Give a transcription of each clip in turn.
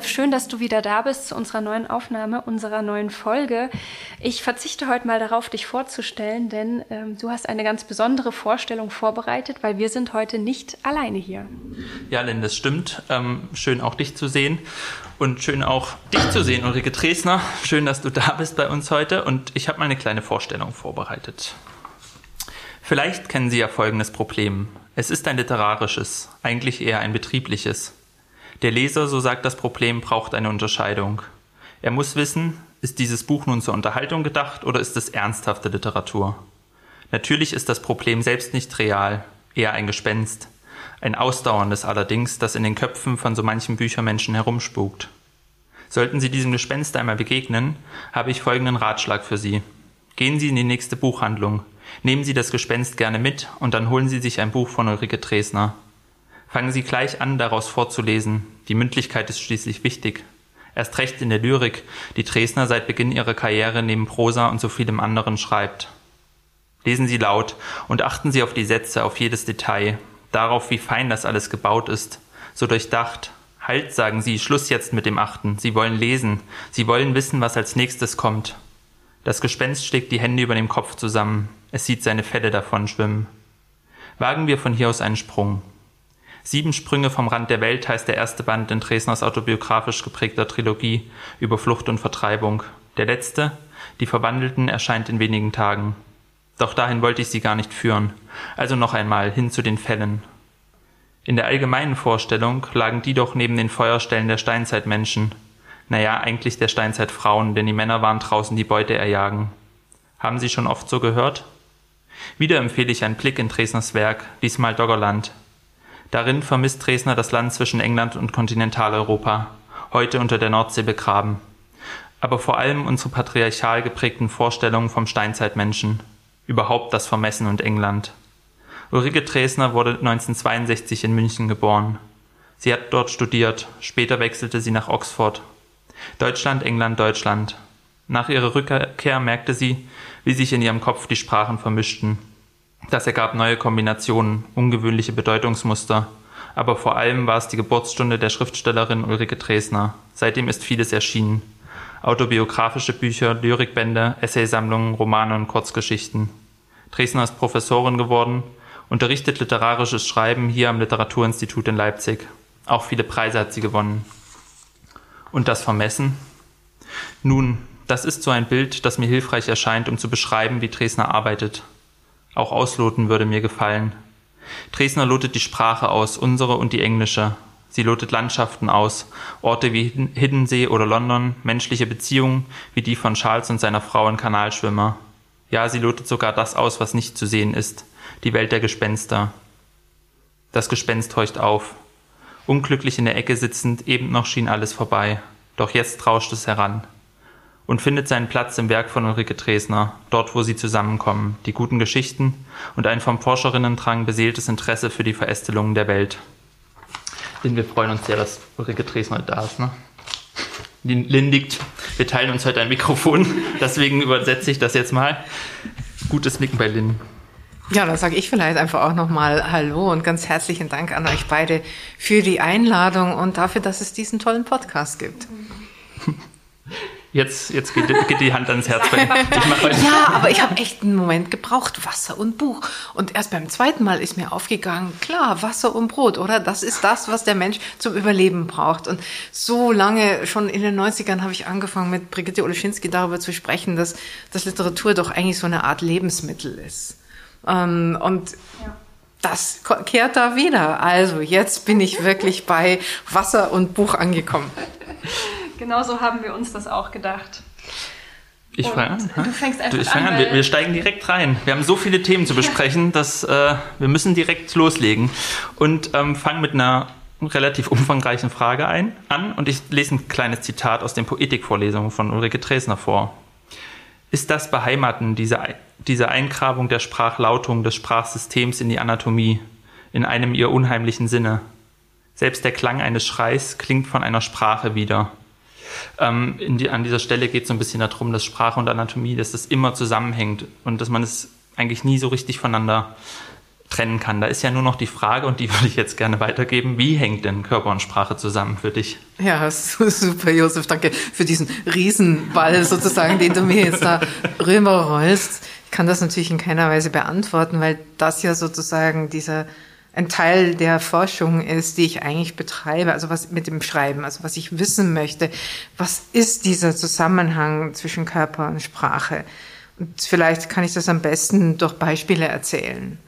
Josef, schön, dass du wieder da bist zu unserer neuen Aufnahme, unserer neuen Folge. Ich verzichte heute mal darauf, dich vorzustellen, denn ähm, du hast eine ganz besondere Vorstellung vorbereitet, weil wir sind heute nicht alleine hier. Ja, Lynn, das stimmt. Ähm, schön auch dich zu sehen und schön auch dich zu sehen, Ulrike Dresner. Schön, dass du da bist bei uns heute und ich habe mal eine kleine Vorstellung vorbereitet. Vielleicht kennen Sie ja folgendes Problem. Es ist ein literarisches, eigentlich eher ein betriebliches. Der Leser, so sagt das Problem, braucht eine Unterscheidung. Er muss wissen, ist dieses Buch nun zur Unterhaltung gedacht oder ist es ernsthafte Literatur? Natürlich ist das Problem selbst nicht real, eher ein Gespenst. Ein ausdauerndes allerdings, das in den Köpfen von so manchen Büchermenschen herumspukt. Sollten Sie diesem Gespenst einmal begegnen, habe ich folgenden Ratschlag für Sie. Gehen Sie in die nächste Buchhandlung, nehmen Sie das Gespenst gerne mit und dann holen Sie sich ein Buch von Ulrike Dresner. Fangen Sie gleich an, daraus vorzulesen. Die Mündlichkeit ist schließlich wichtig. Erst recht in der Lyrik, die Dresdner seit Beginn ihrer Karriere neben Prosa und so vielem anderen schreibt. Lesen Sie laut und achten Sie auf die Sätze, auf jedes Detail, darauf, wie fein das alles gebaut ist, so durchdacht. Halt, sagen Sie, Schluss jetzt mit dem Achten. Sie wollen lesen. Sie wollen wissen, was als nächstes kommt. Das Gespenst schlägt die Hände über dem Kopf zusammen. Es sieht seine Felle davon schwimmen. Wagen wir von hier aus einen Sprung. Sieben Sprünge vom Rand der Welt heißt der erste Band in Dresners autobiografisch geprägter Trilogie über Flucht und Vertreibung. Der letzte, Die Verwandelten, erscheint in wenigen Tagen. Doch dahin wollte ich sie gar nicht führen. Also noch einmal hin zu den Fällen. In der allgemeinen Vorstellung lagen die doch neben den Feuerstellen der Steinzeitmenschen. Naja, eigentlich der Steinzeitfrauen, denn die Männer waren draußen die Beute erjagen. Haben Sie schon oft so gehört? Wieder empfehle ich einen Blick in Dresners Werk, diesmal Doggerland, Darin vermisst Dresner das Land zwischen England und Kontinentaleuropa, heute unter der Nordsee begraben. Aber vor allem unsere patriarchal geprägten Vorstellungen vom Steinzeitmenschen, überhaupt das Vermessen und England. Ulrike Dresner wurde 1962 in München geboren. Sie hat dort studiert, später wechselte sie nach Oxford. Deutschland, England, Deutschland. Nach ihrer Rückkehr merkte sie, wie sich in ihrem Kopf die Sprachen vermischten. Das ergab neue Kombinationen, ungewöhnliche Bedeutungsmuster. Aber vor allem war es die Geburtsstunde der Schriftstellerin Ulrike Dresner. Seitdem ist vieles erschienen. Autobiografische Bücher, Lyrikbände, Essaysammlungen, Romane und Kurzgeschichten. Dresner ist Professorin geworden, unterrichtet literarisches Schreiben hier am Literaturinstitut in Leipzig. Auch viele Preise hat sie gewonnen. Und das Vermessen? Nun, das ist so ein Bild, das mir hilfreich erscheint, um zu beschreiben, wie Dresner arbeitet. Auch ausloten würde mir gefallen. Dresdner lotet die Sprache aus, unsere und die englische. Sie lotet Landschaften aus, Orte wie Hiddensee oder London, menschliche Beziehungen wie die von Charles und seiner Frau in Kanalschwimmer. Ja, sie lotet sogar das aus, was nicht zu sehen ist, die Welt der Gespenster. Das Gespenst horcht auf. Unglücklich in der Ecke sitzend, eben noch schien alles vorbei, doch jetzt rauscht es heran und findet seinen Platz im Werk von Ulrike Dresner, dort wo sie zusammenkommen, die guten Geschichten und ein vom Forscherinnendrang beseeltes Interesse für die Verästelungen der Welt. Denn wir freuen uns sehr, dass Ulrike Dresner da ist. Ne? Lynn liegt, wir teilen uns heute ein Mikrofon, deswegen übersetze ich das jetzt mal. Gutes Nicken bei Lynn. Ja, dann sage ich vielleicht einfach auch nochmal Hallo und ganz herzlichen Dank an euch beide für die Einladung und dafür, dass es diesen tollen Podcast gibt. Jetzt, jetzt geht, geht, die Hand ans Herz. ja, aber ich habe echt einen Moment gebraucht, Wasser und Buch. Und erst beim zweiten Mal ist mir aufgegangen, klar, Wasser und Brot, oder? Das ist das, was der Mensch zum Überleben braucht. Und so lange, schon in den 90ern, habe ich angefangen, mit Brigitte Oleschinski darüber zu sprechen, dass, dass Literatur doch eigentlich so eine Art Lebensmittel ist. Ähm, und ja das kehrt da wieder. Also jetzt bin ich wirklich bei Wasser und Buch angekommen. Genauso haben wir uns das auch gedacht. Ich fange an. Du fängst einfach du, ich an. an. Wir, wir, steigen direkt rein. Wir haben so viele Themen zu besprechen, dass äh, wir müssen direkt loslegen und ähm, fangen mit einer relativ umfangreichen Frage ein, an und ich lese ein kleines Zitat aus den Poetikvorlesungen von Ulrike Dresner vor. Ist das Beheimaten dieser, diese Eingrabung der Sprachlautung des Sprachsystems in die Anatomie, in einem ihr unheimlichen Sinne. Selbst der Klang eines Schreis klingt von einer Sprache wieder. Ähm, die, an dieser Stelle geht es so ein bisschen darum, dass Sprache und Anatomie, dass das immer zusammenhängt und dass man es eigentlich nie so richtig voneinander trennen kann. Da ist ja nur noch die Frage, und die würde ich jetzt gerne weitergeben, wie hängt denn Körper und Sprache zusammen für dich? Ja, super, Josef, danke für diesen Riesenball sozusagen, den du mir jetzt da rüberrollst. Ich kann das natürlich in keiner Weise beantworten, weil das ja sozusagen dieser ein Teil der Forschung ist, die ich eigentlich betreibe, also was mit dem Schreiben, also was ich wissen möchte, was ist dieser Zusammenhang zwischen Körper und Sprache? Und vielleicht kann ich das am besten durch Beispiele erzählen.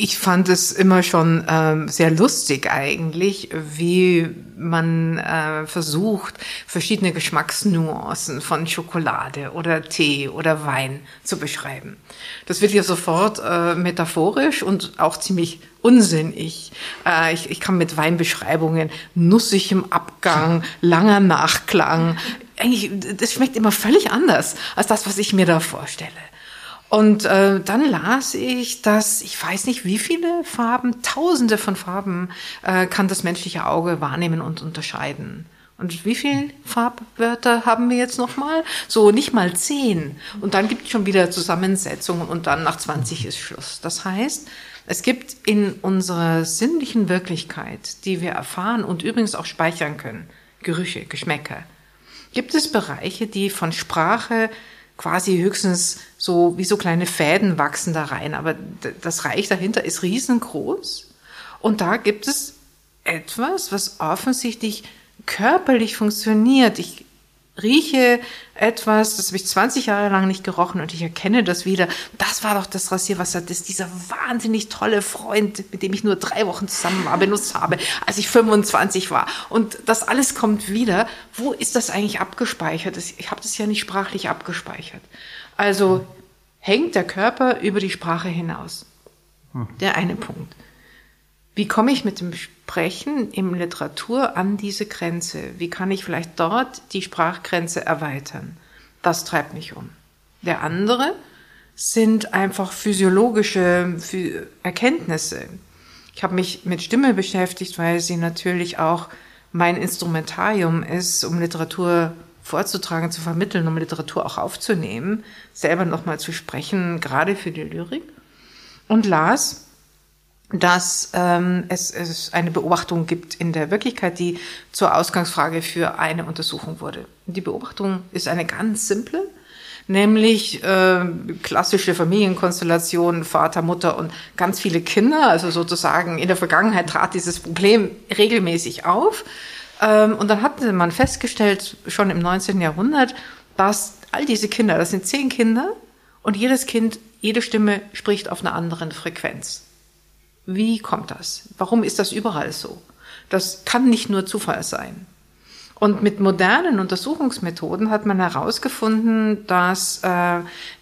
Ich fand es immer schon ähm, sehr lustig eigentlich, wie man äh, versucht, verschiedene Geschmacksnuancen von Schokolade oder Tee oder Wein zu beschreiben. Das wird ja sofort äh, metaphorisch und auch ziemlich unsinnig. Äh, ich, ich kann mit Weinbeschreibungen nussigem Abgang, langer Nachklang, eigentlich, das schmeckt immer völlig anders als das, was ich mir da vorstelle. Und äh, dann las ich, dass ich weiß nicht, wie viele Farben, tausende von Farben äh, kann das menschliche Auge wahrnehmen und unterscheiden. Und wie viele Farbwörter haben wir jetzt nochmal? So nicht mal zehn. Und dann gibt es schon wieder Zusammensetzungen und dann nach 20 ist Schluss. Das heißt, es gibt in unserer sinnlichen Wirklichkeit, die wir erfahren und übrigens auch speichern können, Gerüche, Geschmäcker, gibt es Bereiche, die von Sprache quasi höchstens so wie so kleine Fäden wachsen da rein. Aber das Reich dahinter ist riesengroß. Und da gibt es etwas, was offensichtlich körperlich funktioniert. Ich rieche etwas, das habe ich 20 Jahre lang nicht gerochen und ich erkenne das wieder. Das war doch das Rasierwasser, das dieser wahnsinnig tolle Freund, mit dem ich nur drei Wochen zusammen war, benutzt habe, als ich 25 war. Und das alles kommt wieder. Wo ist das eigentlich abgespeichert? Ich habe das ja nicht sprachlich abgespeichert. Also hängt der Körper über die Sprache hinaus. Hm. Der eine Punkt. Wie komme ich mit dem Sprechen im Literatur an diese Grenze? Wie kann ich vielleicht dort die Sprachgrenze erweitern? Das treibt mich um. Der andere sind einfach physiologische Erkenntnisse. Ich habe mich mit Stimme beschäftigt, weil sie natürlich auch mein Instrumentarium ist, um Literatur vorzutragen, zu vermitteln, um Literatur auch aufzunehmen, selber nochmal zu sprechen, gerade für die Lyrik. Und las dass ähm, es, es eine Beobachtung gibt in der Wirklichkeit, die zur Ausgangsfrage für eine Untersuchung wurde. Die Beobachtung ist eine ganz simple, nämlich äh, klassische Familienkonstellation, Vater, Mutter und ganz viele Kinder. Also sozusagen in der Vergangenheit trat dieses Problem regelmäßig auf. Ähm, und dann hatte man festgestellt, schon im 19. Jahrhundert, dass all diese Kinder, das sind zehn Kinder, und jedes Kind, jede Stimme spricht auf einer anderen Frequenz. Wie kommt das? Warum ist das überall so? Das kann nicht nur Zufall sein. Und mit modernen Untersuchungsmethoden hat man herausgefunden, dass äh,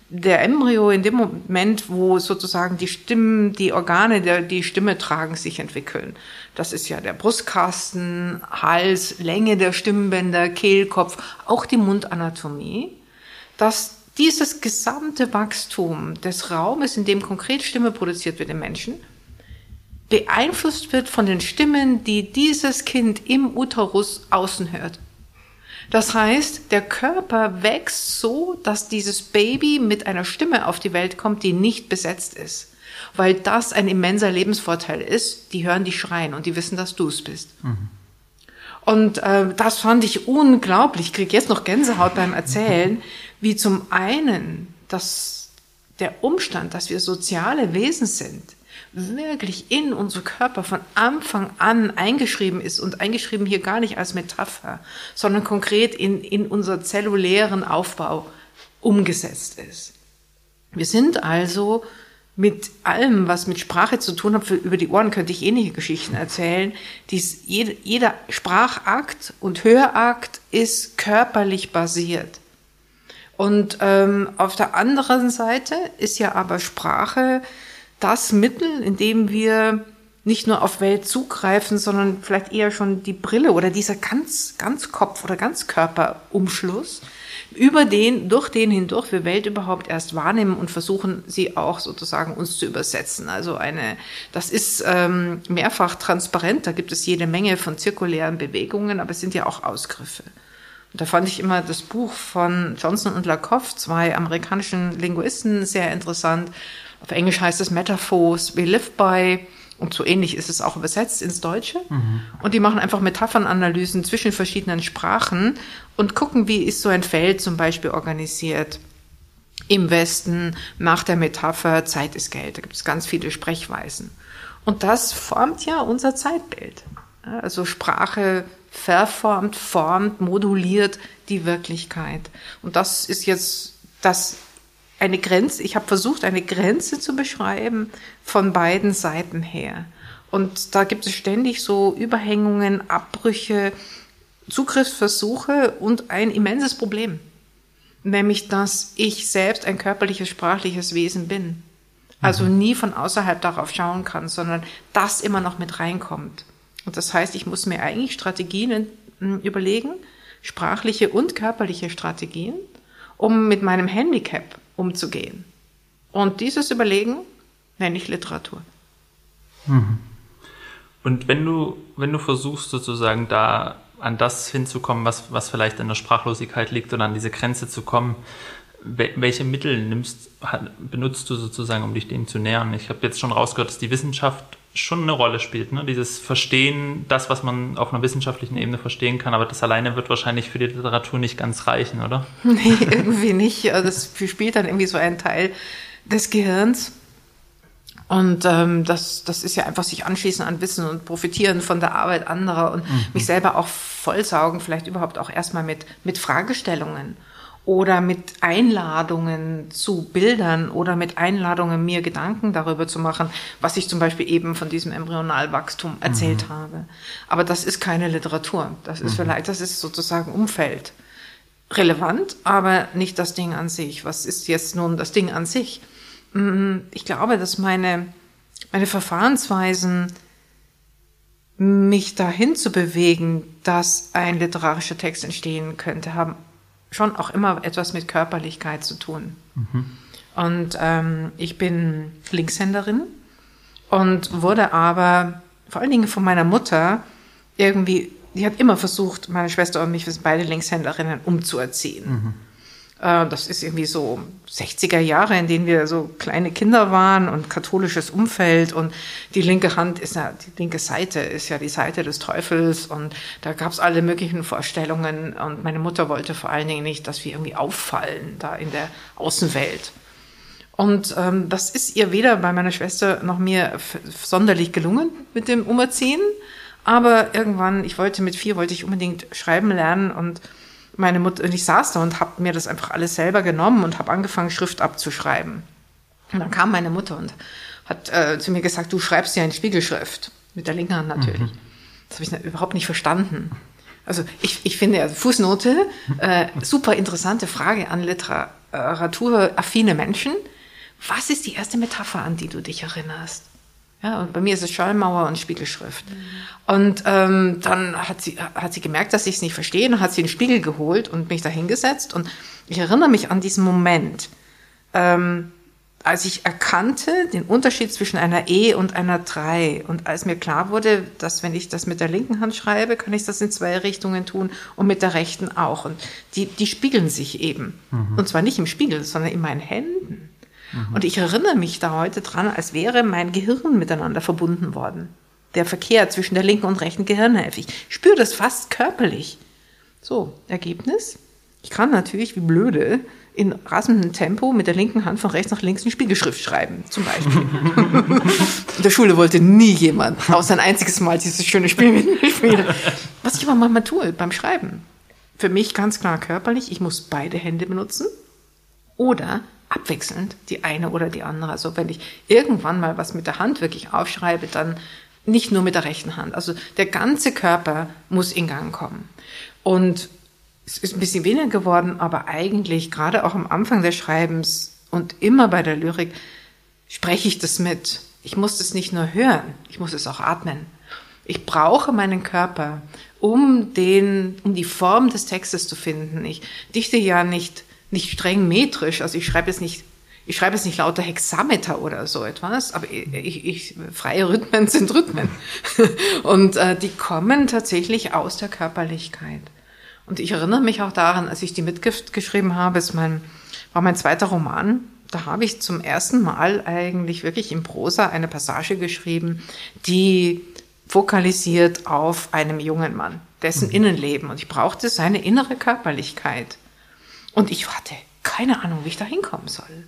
der Embryo in dem Moment, wo sozusagen die Stimmen, die Organe, der, die Stimme tragen, sich entwickeln. Das ist ja der Brustkasten, Hals, Länge der Stimmbänder, Kehlkopf, auch die Mundanatomie, dass dieses gesamte Wachstum des Raumes, in dem konkret Stimme produziert wird im Menschen, beeinflusst wird von den Stimmen, die dieses Kind im Uterus außen hört. Das heißt, der Körper wächst so, dass dieses Baby mit einer Stimme auf die Welt kommt, die nicht besetzt ist. Weil das ein immenser Lebensvorteil ist. Die hören dich schreien und die wissen, dass du es bist. Mhm. Und äh, das fand ich unglaublich. Ich kriege jetzt noch Gänsehaut beim Erzählen, wie zum einen dass der Umstand, dass wir soziale Wesen sind, wirklich in unsere Körper von Anfang an eingeschrieben ist und eingeschrieben hier gar nicht als Metapher, sondern konkret in, in unser zellulären Aufbau umgesetzt ist. Wir sind also mit allem, was mit Sprache zu tun hat, für, über die Ohren könnte ich ähnliche Geschichten erzählen. Dies, jede, jeder Sprachakt und Hörakt ist körperlich basiert. Und ähm, auf der anderen Seite ist ja aber Sprache das Mittel, in dem wir nicht nur auf Welt zugreifen, sondern vielleicht eher schon die Brille oder dieser ganz, Ganzkopf oder Ganzkörperumschluss, über den, durch den hindurch wir Welt überhaupt erst wahrnehmen und versuchen, sie auch sozusagen uns zu übersetzen. Also eine, das ist ähm, mehrfach transparent, da gibt es jede Menge von zirkulären Bewegungen, aber es sind ja auch Ausgriffe. Und da fand ich immer das Buch von Johnson und Lakoff, zwei amerikanischen Linguisten, sehr interessant. Auf Englisch heißt es Metaphors We Live By. Und so ähnlich ist es auch übersetzt ins Deutsche. Mhm. Und die machen einfach Metaphernanalysen zwischen verschiedenen Sprachen und gucken, wie ist so ein Feld zum Beispiel organisiert. Im Westen nach der Metapher Zeit ist Geld. Da gibt es ganz viele Sprechweisen. Und das formt ja unser Zeitbild. Also Sprache verformt, formt, moduliert die Wirklichkeit. Und das ist jetzt das eine Grenze, ich habe versucht, eine Grenze zu beschreiben von beiden Seiten her. Und da gibt es ständig so Überhängungen, Abbrüche, Zugriffsversuche und ein immenses Problem. Nämlich, dass ich selbst ein körperliches, sprachliches Wesen bin. Also mhm. nie von außerhalb darauf schauen kann, sondern das immer noch mit reinkommt. Und das heißt, ich muss mir eigentlich Strategien hm, überlegen, sprachliche und körperliche Strategien, um mit meinem Handicap umzugehen. Und dieses Überlegen nenne ich Literatur. Mhm. Und wenn du, wenn du versuchst, sozusagen da an das hinzukommen, was, was vielleicht in der Sprachlosigkeit liegt oder an diese Grenze zu kommen, welche Mittel nimmst, benutzt du sozusagen, um dich dem zu nähern? Ich habe jetzt schon rausgehört, dass die Wissenschaft schon eine Rolle spielt. Ne? Dieses Verstehen, das, was man auf einer wissenschaftlichen Ebene verstehen kann, aber das alleine wird wahrscheinlich für die Literatur nicht ganz reichen, oder? Nee, irgendwie nicht. Also das spielt dann irgendwie so einen Teil des Gehirns. Und ähm, das, das ist ja einfach sich anschließen an Wissen und profitieren von der Arbeit anderer und mhm. mich selber auch vollsaugen, vielleicht überhaupt auch erstmal mit, mit Fragestellungen oder mit Einladungen zu Bildern oder mit Einladungen mir Gedanken darüber zu machen, was ich zum Beispiel eben von diesem Embryonalwachstum erzählt mhm. habe. Aber das ist keine Literatur. Das ist mhm. vielleicht, das ist sozusagen Umfeld. Relevant, aber nicht das Ding an sich. Was ist jetzt nun das Ding an sich? Mm, ich glaube, dass meine, meine Verfahrensweisen mich dahin zu bewegen, dass ein literarischer Text entstehen könnte, haben schon auch immer etwas mit Körperlichkeit zu tun. Mhm. Und ähm, ich bin Linkshänderin und wurde aber vor allen Dingen von meiner Mutter irgendwie, die hat immer versucht, meine Schwester und mich, wir sind beide Linkshänderinnen, umzuerziehen. Mhm. Äh, das ist irgendwie so 60er Jahre, in denen wir so kleine Kinder waren und katholisches Umfeld und die linke Hand ist ja, die linke Seite ist ja die Seite des Teufels und da gab es alle möglichen Vorstellungen und meine Mutter wollte vor allen Dingen nicht, dass wir irgendwie auffallen da in der Außenwelt. Und ähm, das ist ihr weder bei meiner Schwester noch mir sonderlich gelungen mit dem Umerziehen. Aber irgendwann, ich wollte mit vier, wollte ich unbedingt schreiben lernen und meine Mutter, und ich saß da und habe mir das einfach alles selber genommen und habe angefangen, Schrift abzuschreiben. Und dann kam meine Mutter und hat äh, zu mir gesagt, du schreibst ja in Spiegelschrift. Mit der linken Hand natürlich. Mhm. Das habe ich überhaupt nicht verstanden. Also ich, ich finde, also Fußnote, äh, super interessante Frage an literaturaffine Menschen. Was ist die erste Metapher, an die du dich erinnerst? Ja, und bei mir ist es Schallmauer und Spiegelschrift. Mhm. Und ähm, dann hat sie, hat sie gemerkt, dass ich es nicht verstehe und hat sie einen Spiegel geholt und mich da hingesetzt. Und ich erinnere mich an diesen Moment, ähm, als ich erkannte den Unterschied zwischen einer E und einer 3 und als mir klar wurde, dass wenn ich das mit der linken Hand schreibe, kann ich das in zwei Richtungen tun und mit der rechten auch. Und die, die spiegeln sich eben. Mhm. Und zwar nicht im Spiegel, sondern in meinen Händen. Mhm. Und ich erinnere mich da heute dran, als wäre mein Gehirn miteinander verbunden worden. Der Verkehr zwischen der linken und rechten Gehirnhälfte. Ich spüre das fast körperlich. So, Ergebnis. Ich kann natürlich, wie blöde, in rasendem Tempo mit der linken Hand von rechts nach links eine Spiegelschrift schreiben, zum Beispiel. in der Schule wollte nie jemand, außer ein einziges Mal dieses schöne Spiel mit mir spielen. Was ich aber manchmal tue beim Schreiben. Für mich ganz klar körperlich, ich muss beide Hände benutzen. Oder abwechselnd, die eine oder die andere. Also wenn ich irgendwann mal was mit der Hand wirklich aufschreibe, dann nicht nur mit der rechten Hand. Also der ganze Körper muss in Gang kommen. Und es ist ein bisschen weniger geworden, aber eigentlich gerade auch am Anfang des Schreibens und immer bei der Lyrik spreche ich das mit. Ich muss das nicht nur hören, ich muss es auch atmen. Ich brauche meinen Körper, um den, um die Form des Textes zu finden. Ich dichte ja nicht, nicht streng metrisch, also ich schreibe es nicht ich schreibe jetzt nicht lauter Hexameter oder so etwas, aber ich, ich, freie Rhythmen sind Rhythmen. Und äh, die kommen tatsächlich aus der Körperlichkeit. Und ich erinnere mich auch daran, als ich die Mitgift geschrieben habe, ist mein, war mein zweiter Roman. Da habe ich zum ersten Mal eigentlich wirklich in Prosa eine Passage geschrieben, die fokalisiert auf einem jungen Mann, dessen mhm. Innenleben. Und ich brauchte seine innere Körperlichkeit. Und ich hatte keine Ahnung, wie ich da hinkommen soll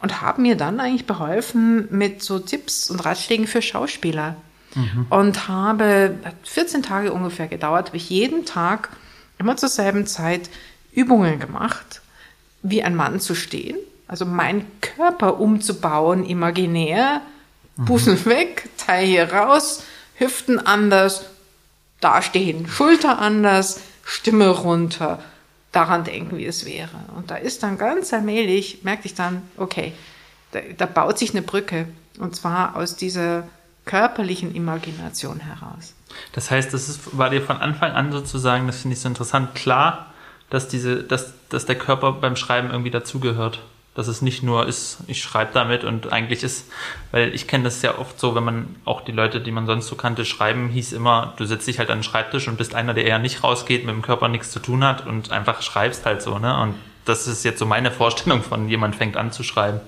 und haben mir dann eigentlich beholfen mit so Tipps und Ratschlägen für Schauspieler. Mhm. Und habe 14 Tage ungefähr gedauert, habe ich jeden Tag immer zur selben Zeit Übungen gemacht, wie ein Mann zu stehen, also meinen Körper umzubauen, imaginär, mhm. Busen weg, Teil hier raus, Hüften anders, dastehen, Schulter anders, Stimme runter, daran denken, wie es wäre. Und da ist dann ganz allmählich, merkte ich dann, okay, da, da baut sich eine Brücke. Und zwar aus dieser körperlichen Imagination heraus. Das heißt, das ist, war dir von Anfang an sozusagen, das finde ich so interessant, klar, dass diese, dass, dass der Körper beim Schreiben irgendwie dazugehört dass es nicht nur ist, ich schreibe damit und eigentlich ist, weil ich kenne das ja oft so, wenn man auch die Leute, die man sonst so kannte, schreiben, hieß immer, du setzt dich halt an den Schreibtisch und bist einer, der eher nicht rausgeht, mit dem Körper nichts zu tun hat und einfach schreibst halt so, ne? Und das ist jetzt so meine Vorstellung von jemand fängt an zu schreiben.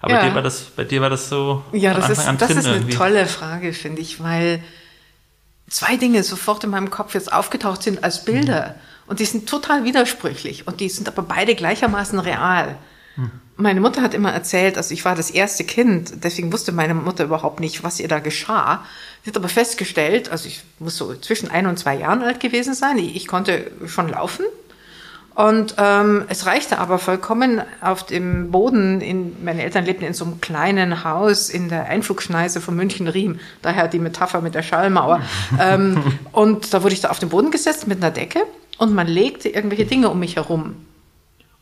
Aber ja. dir war das, bei dir war das so. Ja, das ist, das ist eine irgendwie. tolle Frage, finde ich, weil zwei Dinge sofort in meinem Kopf jetzt aufgetaucht sind als Bilder. Mhm. Und die sind total widersprüchlich und die sind aber beide gleichermaßen real. Meine Mutter hat immer erzählt, also ich war das erste Kind, deswegen wusste meine Mutter überhaupt nicht, was ihr da geschah. Sie hat aber festgestellt, also ich muss so zwischen ein und zwei Jahren alt gewesen sein, ich, ich konnte schon laufen. Und ähm, es reichte aber vollkommen auf dem Boden. In, meine Eltern lebten in so einem kleinen Haus in der Einflugschneise von München-Riem, daher die Metapher mit der Schallmauer. ähm, und da wurde ich da auf den Boden gesetzt mit einer Decke und man legte irgendwelche Dinge um mich herum.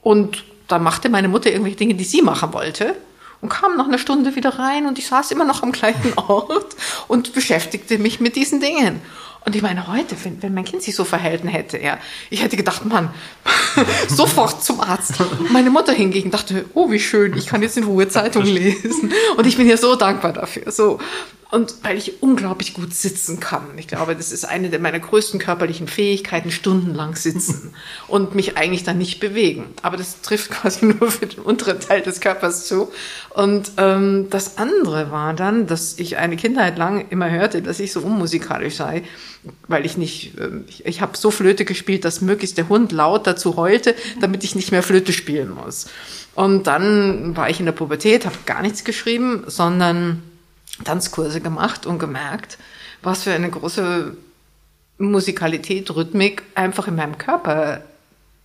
Und da machte meine Mutter irgendwelche Dinge, die sie machen wollte und kam nach einer Stunde wieder rein und ich saß immer noch am gleichen Ort und beschäftigte mich mit diesen Dingen. Und ich meine, heute, wenn, wenn mein Kind sich so verhalten hätte, ja, ich hätte gedacht, Mann, sofort zum Arzt. Meine Mutter hingegen dachte, oh, wie schön, ich kann jetzt in Ruhe Zeitung lesen. Und ich bin ja so dankbar dafür. So. Und weil ich unglaublich gut sitzen kann. Ich glaube, das ist eine meiner größten körperlichen Fähigkeiten, stundenlang sitzen und mich eigentlich dann nicht bewegen. Aber das trifft quasi nur für den unteren Teil des Körpers zu. Und ähm, das andere war dann, dass ich eine Kindheit lang immer hörte, dass ich so unmusikalisch sei, weil ich nicht, äh, ich, ich habe so Flöte gespielt, dass möglichst der Hund laut dazu heulte, damit ich nicht mehr Flöte spielen muss. Und dann war ich in der Pubertät, habe gar nichts geschrieben, sondern Tanzkurse gemacht und gemerkt, was für eine große Musikalität, Rhythmik einfach in meinem Körper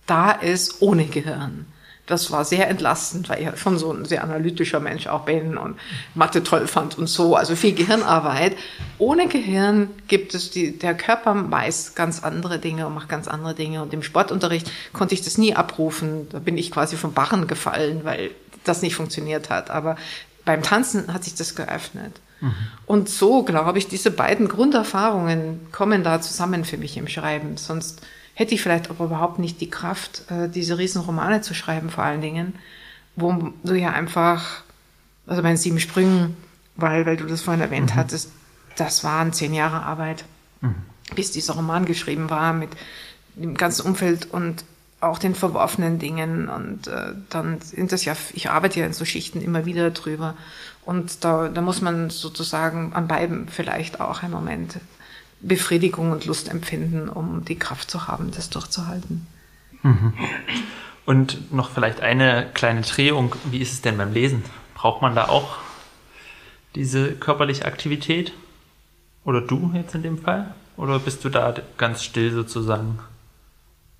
da ist, ohne Gehirn. Das war sehr entlastend, weil ich schon so ein sehr analytischer Mensch auch bin und Mathe toll fand und so, also viel Gehirnarbeit. Ohne Gehirn gibt es die, der Körper weiß ganz andere Dinge und macht ganz andere Dinge. Und im Sportunterricht konnte ich das nie abrufen. Da bin ich quasi vom Barren gefallen, weil das nicht funktioniert hat. Aber beim Tanzen hat sich das geöffnet. Mhm. Und so, glaube ich, diese beiden Grunderfahrungen kommen da zusammen für mich im Schreiben. Sonst hätte ich vielleicht aber überhaupt nicht die Kraft, äh, diese Riesenromane zu schreiben, vor allen Dingen, wo du ja einfach, also bei den sieben Sprüngen, weil, weil du das vorhin erwähnt mhm. hattest, das waren zehn Jahre Arbeit, mhm. bis dieser Roman geschrieben war mit dem ganzen Umfeld und auch den verworfenen Dingen und äh, dann sind das ja, ich arbeite ja in so Schichten immer wieder drüber und da, da muss man sozusagen an beiden vielleicht auch einen Moment Befriedigung und Lust empfinden, um die Kraft zu haben, das durchzuhalten. Mhm. Und noch vielleicht eine kleine Drehung. Wie ist es denn beim Lesen? Braucht man da auch diese körperliche Aktivität? Oder du jetzt in dem Fall? Oder bist du da ganz still sozusagen?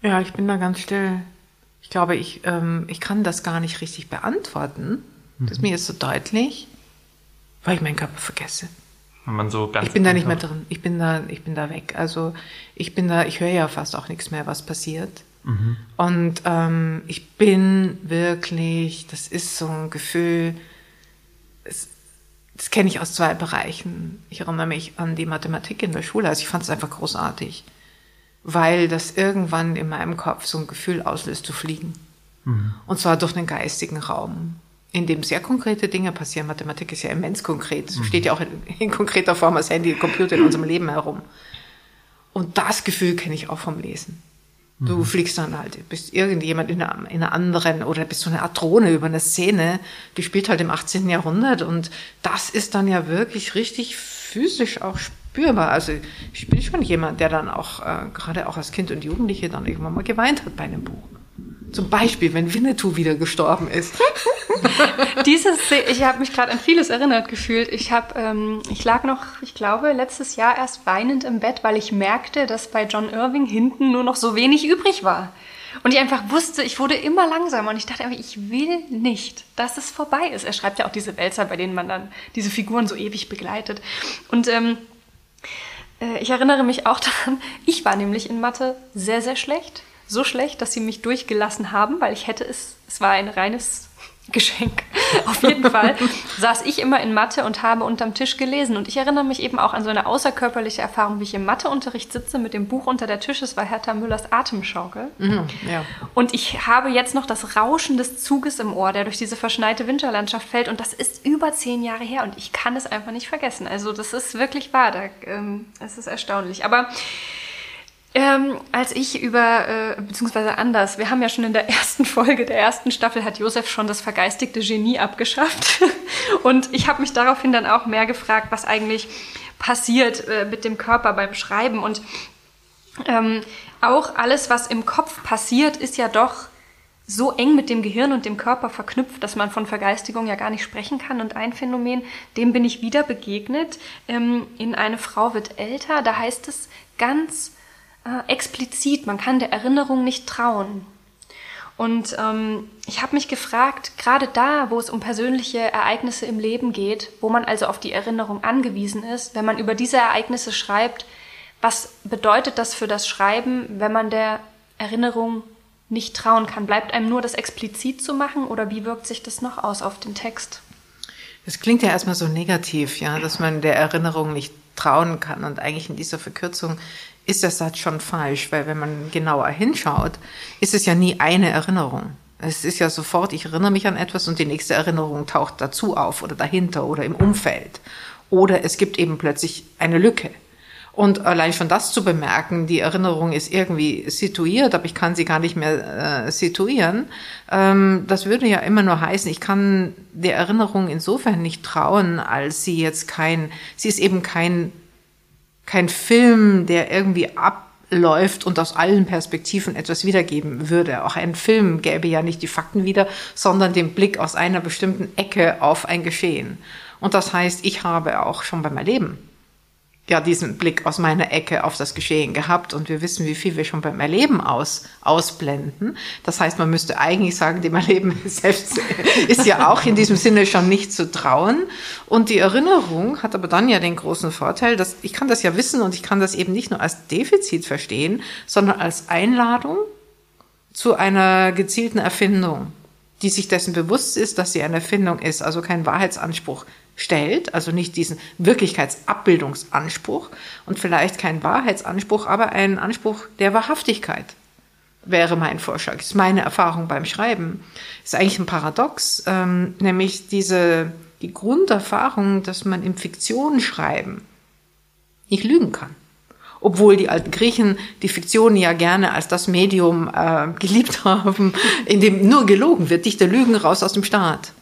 Ja, ich bin da ganz still. Ich glaube, ich, ähm, ich kann das gar nicht richtig beantworten. Das ist mir jetzt so deutlich weil ich meinen Körper vergesse. Wenn man so ganz ich bin da nicht mehr drin. Ich bin da, ich bin da weg. Also ich bin da, ich höre ja fast auch nichts mehr, was passiert. Mhm. Und ähm, ich bin wirklich, das ist so ein Gefühl, es, das kenne ich aus zwei Bereichen. Ich erinnere mich an die Mathematik in der Schule. Also ich fand es einfach großartig, weil das irgendwann in meinem Kopf so ein Gefühl auslöst zu fliegen. Mhm. Und zwar durch den geistigen Raum, in dem sehr konkrete Dinge passieren. Mathematik ist ja immens konkret. Es mhm. steht ja auch in, in, konkreter Form als Handy, Computer in unserem Leben herum. Und das Gefühl kenne ich auch vom Lesen. Du mhm. fliegst dann halt, bist irgendjemand in einer, in einer anderen oder bist so eine Art Drohne über eine Szene, die spielt halt im 18. Jahrhundert und das ist dann ja wirklich richtig physisch auch spürbar. Also ich bin schon jemand, der dann auch, äh, gerade auch als Kind und Jugendliche, dann irgendwann mal geweint hat bei einem Buch. Zum Beispiel, wenn Winnetou wieder gestorben ist. Dieses, ich habe mich gerade an vieles erinnert gefühlt. Ich habe, ähm, ich lag noch, ich glaube, letztes Jahr erst weinend im Bett, weil ich merkte, dass bei John Irving hinten nur noch so wenig übrig war. Und ich einfach wusste, ich wurde immer langsamer und ich dachte einfach, ich will nicht, dass es vorbei ist. Er schreibt ja auch diese Wälzer, bei denen man dann diese Figuren so ewig begleitet. Und ähm, äh, ich erinnere mich auch daran, ich war nämlich in Mathe sehr, sehr schlecht so schlecht, dass sie mich durchgelassen haben, weil ich hätte es, es war ein reines Geschenk. Auf jeden Fall saß ich immer in Mathe und habe unterm Tisch gelesen. Und ich erinnere mich eben auch an so eine außerkörperliche Erfahrung, wie ich im Matheunterricht sitze mit dem Buch unter der Tisch. Es war Hertha Müllers Atemschaukel. Mhm, ja. Und ich habe jetzt noch das Rauschen des Zuges im Ohr, der durch diese verschneite Winterlandschaft fällt. Und das ist über zehn Jahre her und ich kann es einfach nicht vergessen. Also das ist wirklich wahr. Da, ähm, es ist erstaunlich. Aber ähm, als ich über, äh, beziehungsweise anders, wir haben ja schon in der ersten Folge der ersten Staffel hat Josef schon das vergeistigte Genie abgeschafft. Und ich habe mich daraufhin dann auch mehr gefragt, was eigentlich passiert äh, mit dem Körper beim Schreiben. Und ähm, auch alles, was im Kopf passiert, ist ja doch so eng mit dem Gehirn und dem Körper verknüpft, dass man von Vergeistigung ja gar nicht sprechen kann. Und ein Phänomen, dem bin ich wieder begegnet, ähm, in Eine Frau wird älter. Da heißt es ganz äh, explizit, man kann der Erinnerung nicht trauen. Und ähm, ich habe mich gefragt, gerade da, wo es um persönliche Ereignisse im Leben geht, wo man also auf die Erinnerung angewiesen ist, wenn man über diese Ereignisse schreibt, was bedeutet das für das Schreiben, wenn man der Erinnerung nicht trauen kann? Bleibt einem nur das explizit zu machen oder wie wirkt sich das noch aus auf den Text? Das klingt ja erstmal so negativ, ja, dass man der Erinnerung nicht trauen kann. Und eigentlich in dieser Verkürzung ist der Satz schon falsch, weil wenn man genauer hinschaut, ist es ja nie eine Erinnerung. Es ist ja sofort, ich erinnere mich an etwas und die nächste Erinnerung taucht dazu auf oder dahinter oder im Umfeld. Oder es gibt eben plötzlich eine Lücke. Und allein schon das zu bemerken, die Erinnerung ist irgendwie situiert, aber ich kann sie gar nicht mehr äh, situieren, ähm, das würde ja immer nur heißen, ich kann der Erinnerung insofern nicht trauen, als sie jetzt kein, sie ist eben kein kein Film, der irgendwie abläuft und aus allen Perspektiven etwas wiedergeben würde. Auch ein Film gäbe ja nicht die Fakten wieder, sondern den Blick aus einer bestimmten Ecke auf ein Geschehen. Und das heißt, ich habe auch schon beim Erleben ja diesen Blick aus meiner Ecke auf das Geschehen gehabt und wir wissen, wie viel wir schon beim Erleben aus, ausblenden. Das heißt, man müsste eigentlich sagen, dem Erleben selbst ist ja auch in diesem Sinne schon nicht zu trauen. Und die Erinnerung hat aber dann ja den großen Vorteil, dass ich kann das ja wissen und ich kann das eben nicht nur als Defizit verstehen, sondern als Einladung zu einer gezielten Erfindung, die sich dessen bewusst ist, dass sie eine Erfindung ist, also kein Wahrheitsanspruch stellt, also nicht diesen Wirklichkeitsabbildungsanspruch und vielleicht kein Wahrheitsanspruch, aber einen Anspruch der Wahrhaftigkeit wäre mein Vorschlag. Das ist meine Erfahrung beim Schreiben. Das ist eigentlich ein Paradox, ähm, nämlich diese, die Grunderfahrung, dass man im Fiktion schreiben nicht lügen kann. Obwohl die alten Griechen die Fiktion ja gerne als das Medium äh, geliebt haben, in dem nur gelogen wird. Dichter lügen raus aus dem Staat.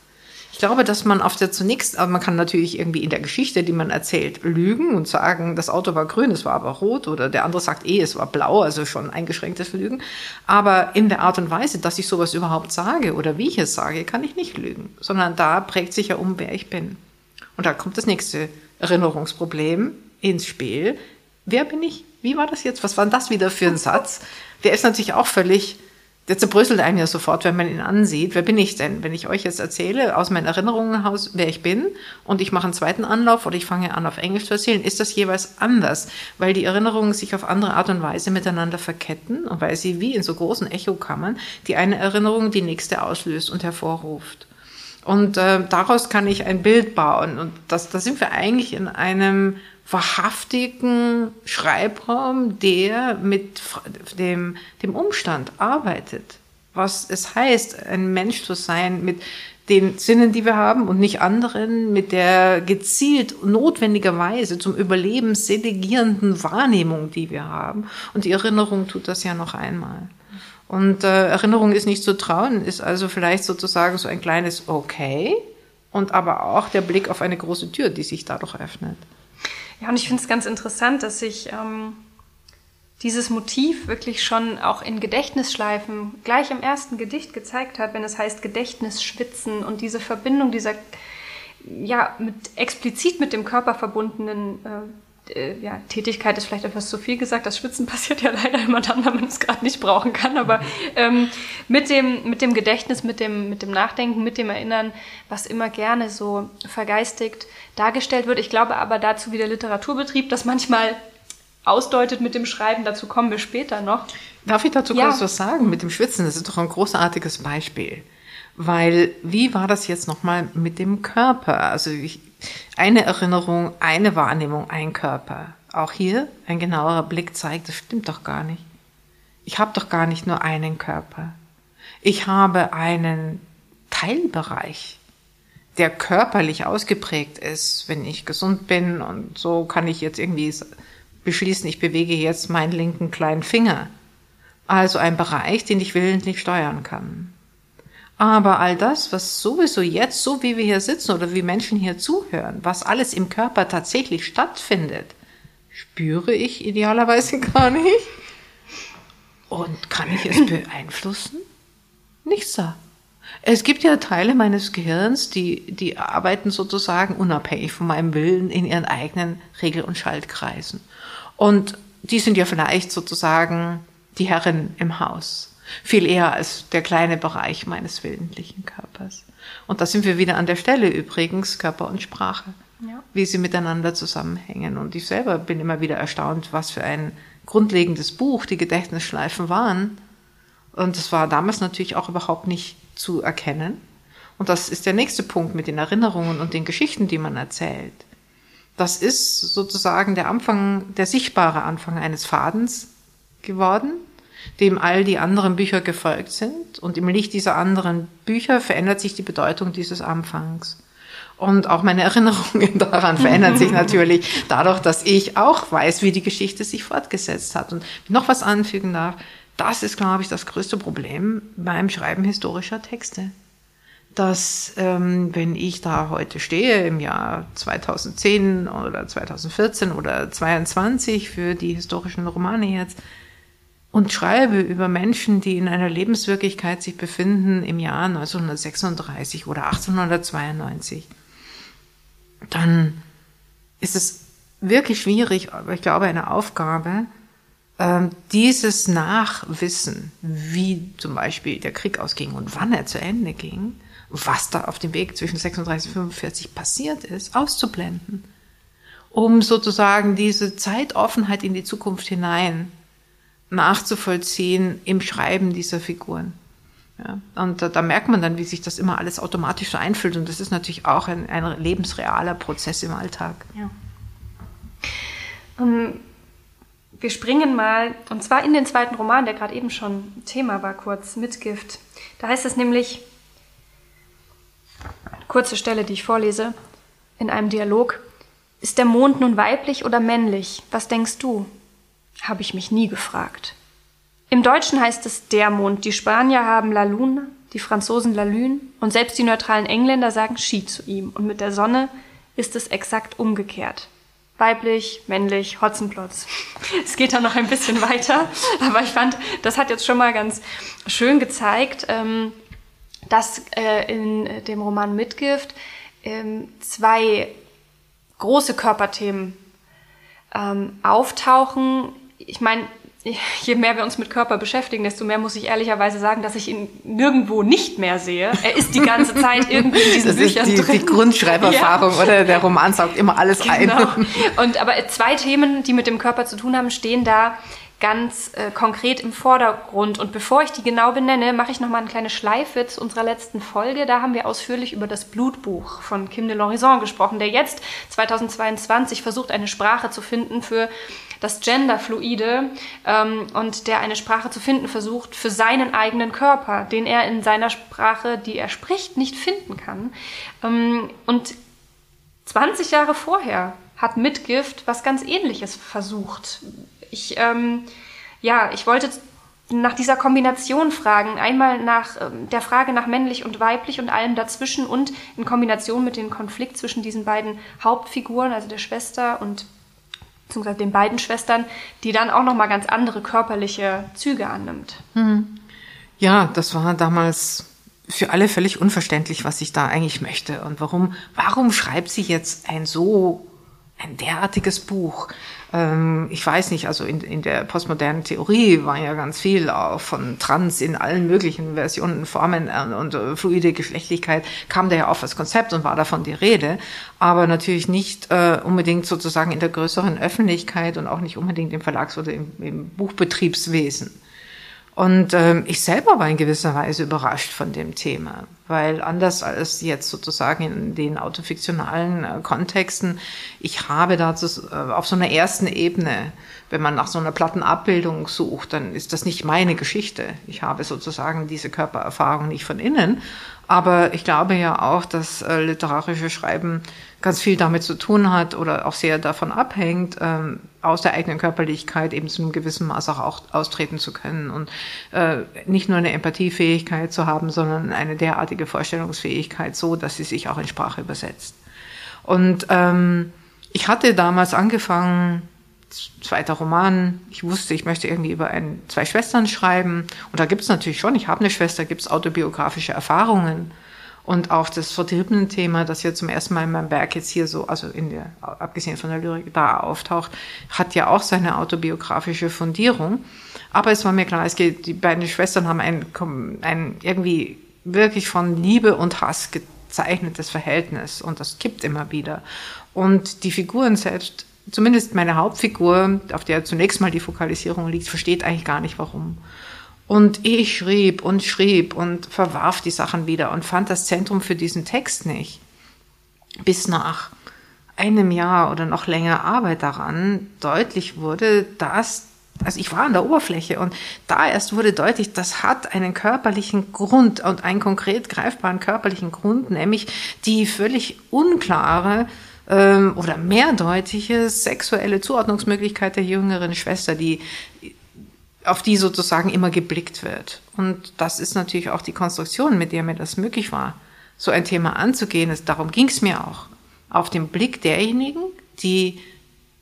Ich glaube, dass man auf der zunächst, aber man kann natürlich irgendwie in der Geschichte, die man erzählt, lügen und sagen, das Auto war grün, es war aber rot oder der andere sagt eh, es war blau, also schon eingeschränktes Lügen. Aber in der Art und Weise, dass ich sowas überhaupt sage oder wie ich es sage, kann ich nicht lügen, sondern da prägt sich ja um, wer ich bin. Und da kommt das nächste Erinnerungsproblem ins Spiel. Wer bin ich? Wie war das jetzt? Was war denn das wieder für ein Satz? Der ist natürlich auch völlig der zerbröselt einem ja sofort, wenn man ihn ansieht. Wer bin ich denn? Wenn ich euch jetzt erzähle, aus meinen Erinnerungen heraus, wer ich bin, und ich mache einen zweiten Anlauf oder ich fange an, auf Englisch zu erzählen, ist das jeweils anders, weil die Erinnerungen sich auf andere Art und Weise miteinander verketten und weil sie wie in so großen Echokammern die eine Erinnerung die nächste auslöst und hervorruft. Und äh, daraus kann ich ein Bild bauen. Und das, da sind wir eigentlich in einem wahrhaftigen Schreibraum, der mit dem, dem Umstand arbeitet. Was es heißt, ein Mensch zu sein mit den Sinnen, die wir haben und nicht anderen, mit der gezielt notwendigerweise zum Überleben selegierenden Wahrnehmung, die wir haben. Und die Erinnerung tut das ja noch einmal. Und äh, Erinnerung ist nicht zu trauen, ist also vielleicht sozusagen so ein kleines Okay und aber auch der Blick auf eine große Tür, die sich dadurch öffnet. Ja, und ich finde es ganz interessant, dass sich ähm, dieses Motiv wirklich schon auch in Gedächtnisschleifen gleich im ersten Gedicht gezeigt hat, wenn es heißt Gedächtnisschwitzen und diese Verbindung dieser ja mit explizit mit dem Körper verbundenen äh, äh, ja, Tätigkeit ist vielleicht etwas zu viel gesagt. Das Schwitzen passiert ja leider immer dann, wenn man es gerade nicht brauchen kann. Aber ähm, mit, dem, mit dem Gedächtnis, mit dem, mit dem Nachdenken, mit dem Erinnern, was immer gerne so vergeistigt dargestellt wird. Ich glaube aber dazu wie der Literaturbetrieb, das manchmal ausdeutet mit dem Schreiben, dazu kommen wir später noch. Darf ich dazu ja. kurz was sagen mit dem Schwitzen? Das ist doch ein großartiges Beispiel. Weil, wie war das jetzt nochmal mit dem Körper? Also ich, eine Erinnerung, eine Wahrnehmung, ein Körper. Auch hier ein genauerer Blick zeigt, das stimmt doch gar nicht. Ich habe doch gar nicht nur einen Körper. Ich habe einen Teilbereich der körperlich ausgeprägt ist, wenn ich gesund bin und so kann ich jetzt irgendwie beschließen, ich bewege jetzt meinen linken kleinen Finger. Also ein Bereich, den ich willentlich steuern kann. Aber all das, was sowieso jetzt, so wie wir hier sitzen oder wie Menschen hier zuhören, was alles im Körper tatsächlich stattfindet, spüre ich idealerweise gar nicht. Und kann ich es beeinflussen? Nichts da. Es gibt ja Teile meines Gehirns, die, die arbeiten sozusagen unabhängig von meinem Willen in ihren eigenen Regel- und Schaltkreisen. Und die sind ja vielleicht sozusagen die Herren im Haus. Viel eher als der kleine Bereich meines willentlichen Körpers. Und da sind wir wieder an der Stelle übrigens, Körper und Sprache, ja. wie sie miteinander zusammenhängen. Und ich selber bin immer wieder erstaunt, was für ein grundlegendes Buch die Gedächtnisschleifen waren. Und das war damals natürlich auch überhaupt nicht zu erkennen. Und das ist der nächste Punkt mit den Erinnerungen und den Geschichten, die man erzählt. Das ist sozusagen der Anfang, der sichtbare Anfang eines Fadens geworden, dem all die anderen Bücher gefolgt sind. Und im Licht dieser anderen Bücher verändert sich die Bedeutung dieses Anfangs. Und auch meine Erinnerungen daran verändern sich natürlich dadurch, dass ich auch weiß, wie die Geschichte sich fortgesetzt hat. Und noch was anfügen darf, das ist, glaube ich, das größte Problem beim Schreiben historischer Texte. Dass, ähm, wenn ich da heute stehe, im Jahr 2010 oder 2014 oder 22 für die historischen Romane jetzt, und schreibe über Menschen, die in einer Lebenswirklichkeit sich befinden im Jahr 1936 oder 1892, dann ist es wirklich schwierig, aber ich glaube eine Aufgabe, ähm, dieses Nachwissen, wie zum Beispiel der Krieg ausging und wann er zu Ende ging, was da auf dem Weg zwischen 36 und 45 passiert ist, auszublenden, um sozusagen diese Zeitoffenheit in die Zukunft hinein nachzuvollziehen im Schreiben dieser Figuren. Ja, und da, da, merkt man dann, wie sich das immer alles automatisch so einfüllt. Und das ist natürlich auch ein, ein lebensrealer Prozess im Alltag. Ja. Um ähm, wir springen mal, und zwar in den zweiten Roman, der gerade eben schon Thema war, kurz, Mitgift. Da heißt es nämlich, kurze Stelle, die ich vorlese, in einem Dialog, ist der Mond nun weiblich oder männlich? Was denkst du? Habe ich mich nie gefragt. Im Deutschen heißt es der Mond. Die Spanier haben La Lune, die Franzosen La Lune und selbst die neutralen Engländer sagen Ski zu ihm. Und mit der Sonne ist es exakt umgekehrt weiblich, männlich, Hotzenplotz. Es geht dann noch ein bisschen weiter, aber ich fand, das hat jetzt schon mal ganz schön gezeigt, ähm, dass äh, in dem Roman Mitgift ähm, zwei große Körperthemen ähm, auftauchen. Ich meine, je mehr wir uns mit Körper beschäftigen, desto mehr muss ich ehrlicherweise sagen, dass ich ihn nirgendwo nicht mehr sehe. Er ist die ganze Zeit irgendwie in diesen das Büchern ist die, drin. Die Grundschreiberfahrung ja. oder der Roman saugt immer alles genau. ein. Und aber zwei Themen, die mit dem Körper zu tun haben, stehen da ganz äh, konkret im Vordergrund. Und bevor ich die genau benenne, mache ich nochmal eine kleine Schleife zu unserer letzten Folge. Da haben wir ausführlich über das Blutbuch von Kim de Lorison gesprochen, der jetzt 2022 versucht, eine Sprache zu finden für das Genderfluide ähm, und der eine Sprache zu finden versucht für seinen eigenen Körper, den er in seiner Sprache, die er spricht, nicht finden kann. Ähm, und 20 Jahre vorher hat Mitgift was ganz Ähnliches versucht. Ich, ähm, ja, ich wollte nach dieser Kombination fragen. Einmal nach ähm, der Frage nach männlich und weiblich und allem dazwischen und in Kombination mit dem Konflikt zwischen diesen beiden Hauptfiguren, also der Schwester und beziehungsweise den beiden Schwestern, die dann auch nochmal ganz andere körperliche Züge annimmt. Hm. Ja, das war damals für alle völlig unverständlich, was ich da eigentlich möchte und warum, warum schreibt sie jetzt ein so ein derartiges Buch. Ähm, ich weiß nicht, also in, in der postmodernen Theorie war ja ganz viel auch von Trans in allen möglichen Versionen, Formen äh, und äh, fluide Geschlechtlichkeit kam da ja auf als Konzept und war davon die Rede, aber natürlich nicht äh, unbedingt sozusagen in der größeren Öffentlichkeit und auch nicht unbedingt im Verlags- oder im, im Buchbetriebswesen. Und ähm, ich selber war in gewisser Weise überrascht von dem Thema, weil anders als jetzt sozusagen in den autofiktionalen äh, Kontexten, ich habe dazu äh, auf so einer ersten Ebene, wenn man nach so einer Plattenabbildung sucht, dann ist das nicht meine Geschichte. Ich habe sozusagen diese Körpererfahrung nicht von innen, aber ich glaube ja auch, dass äh, literarische Schreiben ganz viel damit zu tun hat oder auch sehr davon abhängt, ähm, aus der eigenen Körperlichkeit eben zu einem gewissen Maß auch, auch austreten zu können und äh, nicht nur eine Empathiefähigkeit zu haben, sondern eine derartige Vorstellungsfähigkeit, so dass sie sich auch in Sprache übersetzt. Und ähm, ich hatte damals angefangen, zweiter Roman. Ich wusste, ich möchte irgendwie über ein, zwei Schwestern schreiben. Und da gibt es natürlich schon, ich habe eine Schwester, gibt es autobiografische Erfahrungen. Und auch das Vertriebenen-Thema, das ja zum ersten Mal in meinem Werk jetzt hier so, also in der, abgesehen von der Lyrik, da auftaucht, hat ja auch seine autobiografische Fundierung. Aber es war mir klar, es geht, die beiden Schwestern haben ein, ein irgendwie wirklich von Liebe und Hass gezeichnetes Verhältnis und das kippt immer wieder. Und die Figuren selbst zumindest meine Hauptfigur, auf der zunächst mal die Fokalisierung liegt, versteht eigentlich gar nicht warum. Und ich schrieb und schrieb und verwarf die Sachen wieder und fand das Zentrum für diesen Text nicht. Bis nach einem Jahr oder noch länger Arbeit daran deutlich wurde, dass, also ich war an der Oberfläche und da erst wurde deutlich, das hat einen körperlichen Grund und einen konkret greifbaren körperlichen Grund, nämlich die völlig unklare ähm, oder mehrdeutige sexuelle Zuordnungsmöglichkeit der jüngeren Schwester, die auf die sozusagen immer geblickt wird. Und das ist natürlich auch die Konstruktion, mit der mir das möglich war, so ein Thema anzugehen. Darum ging es mir auch. Auf den Blick derjenigen, die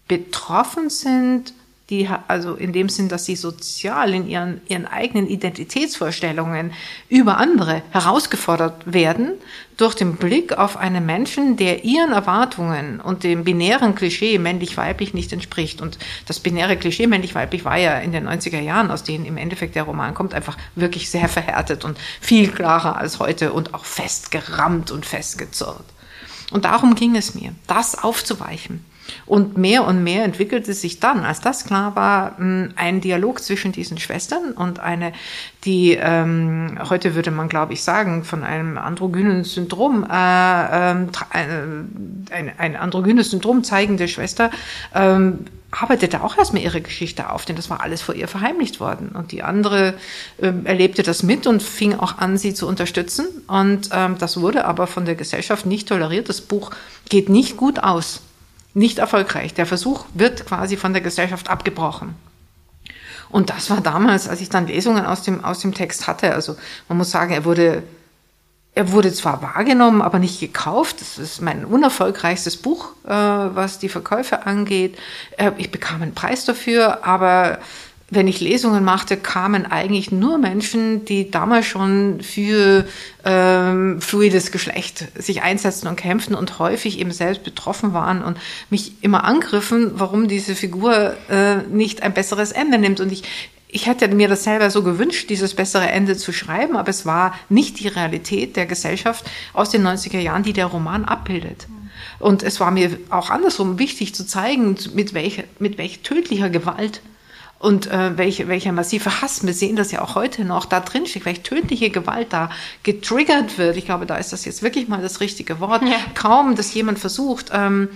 betroffen sind die, also in dem Sinn, dass sie sozial in ihren, ihren eigenen Identitätsvorstellungen über andere herausgefordert werden, durch den Blick auf einen Menschen, der ihren Erwartungen und dem binären Klischee männlich-weiblich nicht entspricht. Und das binäre Klischee männlich-weiblich war ja in den 90er Jahren, aus denen im Endeffekt der Roman kommt, einfach wirklich sehr verhärtet und viel klarer als heute und auch festgerammt und festgezurrt. Und darum ging es mir, das aufzuweichen. Und mehr und mehr entwickelte sich dann, als das klar war, ein Dialog zwischen diesen Schwestern und eine, die ähm, heute würde man, glaube ich, sagen, von einem androgynen Syndrom, äh, ähm, äh, ein, ein androgynes Syndrom zeigende Schwester, ähm, arbeitete auch erstmal ihre Geschichte auf, denn das war alles vor ihr verheimlicht worden. Und die andere äh, erlebte das mit und fing auch an, sie zu unterstützen. Und ähm, das wurde aber von der Gesellschaft nicht toleriert. Das Buch geht nicht gut aus nicht erfolgreich. Der Versuch wird quasi von der Gesellschaft abgebrochen. Und das war damals, als ich dann Lesungen aus dem, aus dem Text hatte. Also man muss sagen, er wurde, er wurde zwar wahrgenommen, aber nicht gekauft. Das ist mein unerfolgreichstes Buch, äh, was die Verkäufe angeht. Äh, ich bekam einen Preis dafür, aber wenn ich Lesungen machte, kamen eigentlich nur Menschen, die damals schon für ähm, fluides Geschlecht sich einsetzten und kämpften und häufig eben selbst betroffen waren und mich immer angriffen, warum diese Figur äh, nicht ein besseres Ende nimmt. Und ich, ich hätte mir das selber so gewünscht, dieses bessere Ende zu schreiben, aber es war nicht die Realität der Gesellschaft aus den 90er Jahren, die der Roman abbildet. Und es war mir auch andersrum wichtig zu zeigen, mit welcher, mit welch tödlicher Gewalt und äh, welche, welcher massive Hass, wir sehen das ja auch heute noch, da drin steckt, welche tödliche Gewalt da getriggert wird. Ich glaube, da ist das jetzt wirklich mal das richtige Wort. Ja. Kaum, dass jemand versucht, ähm,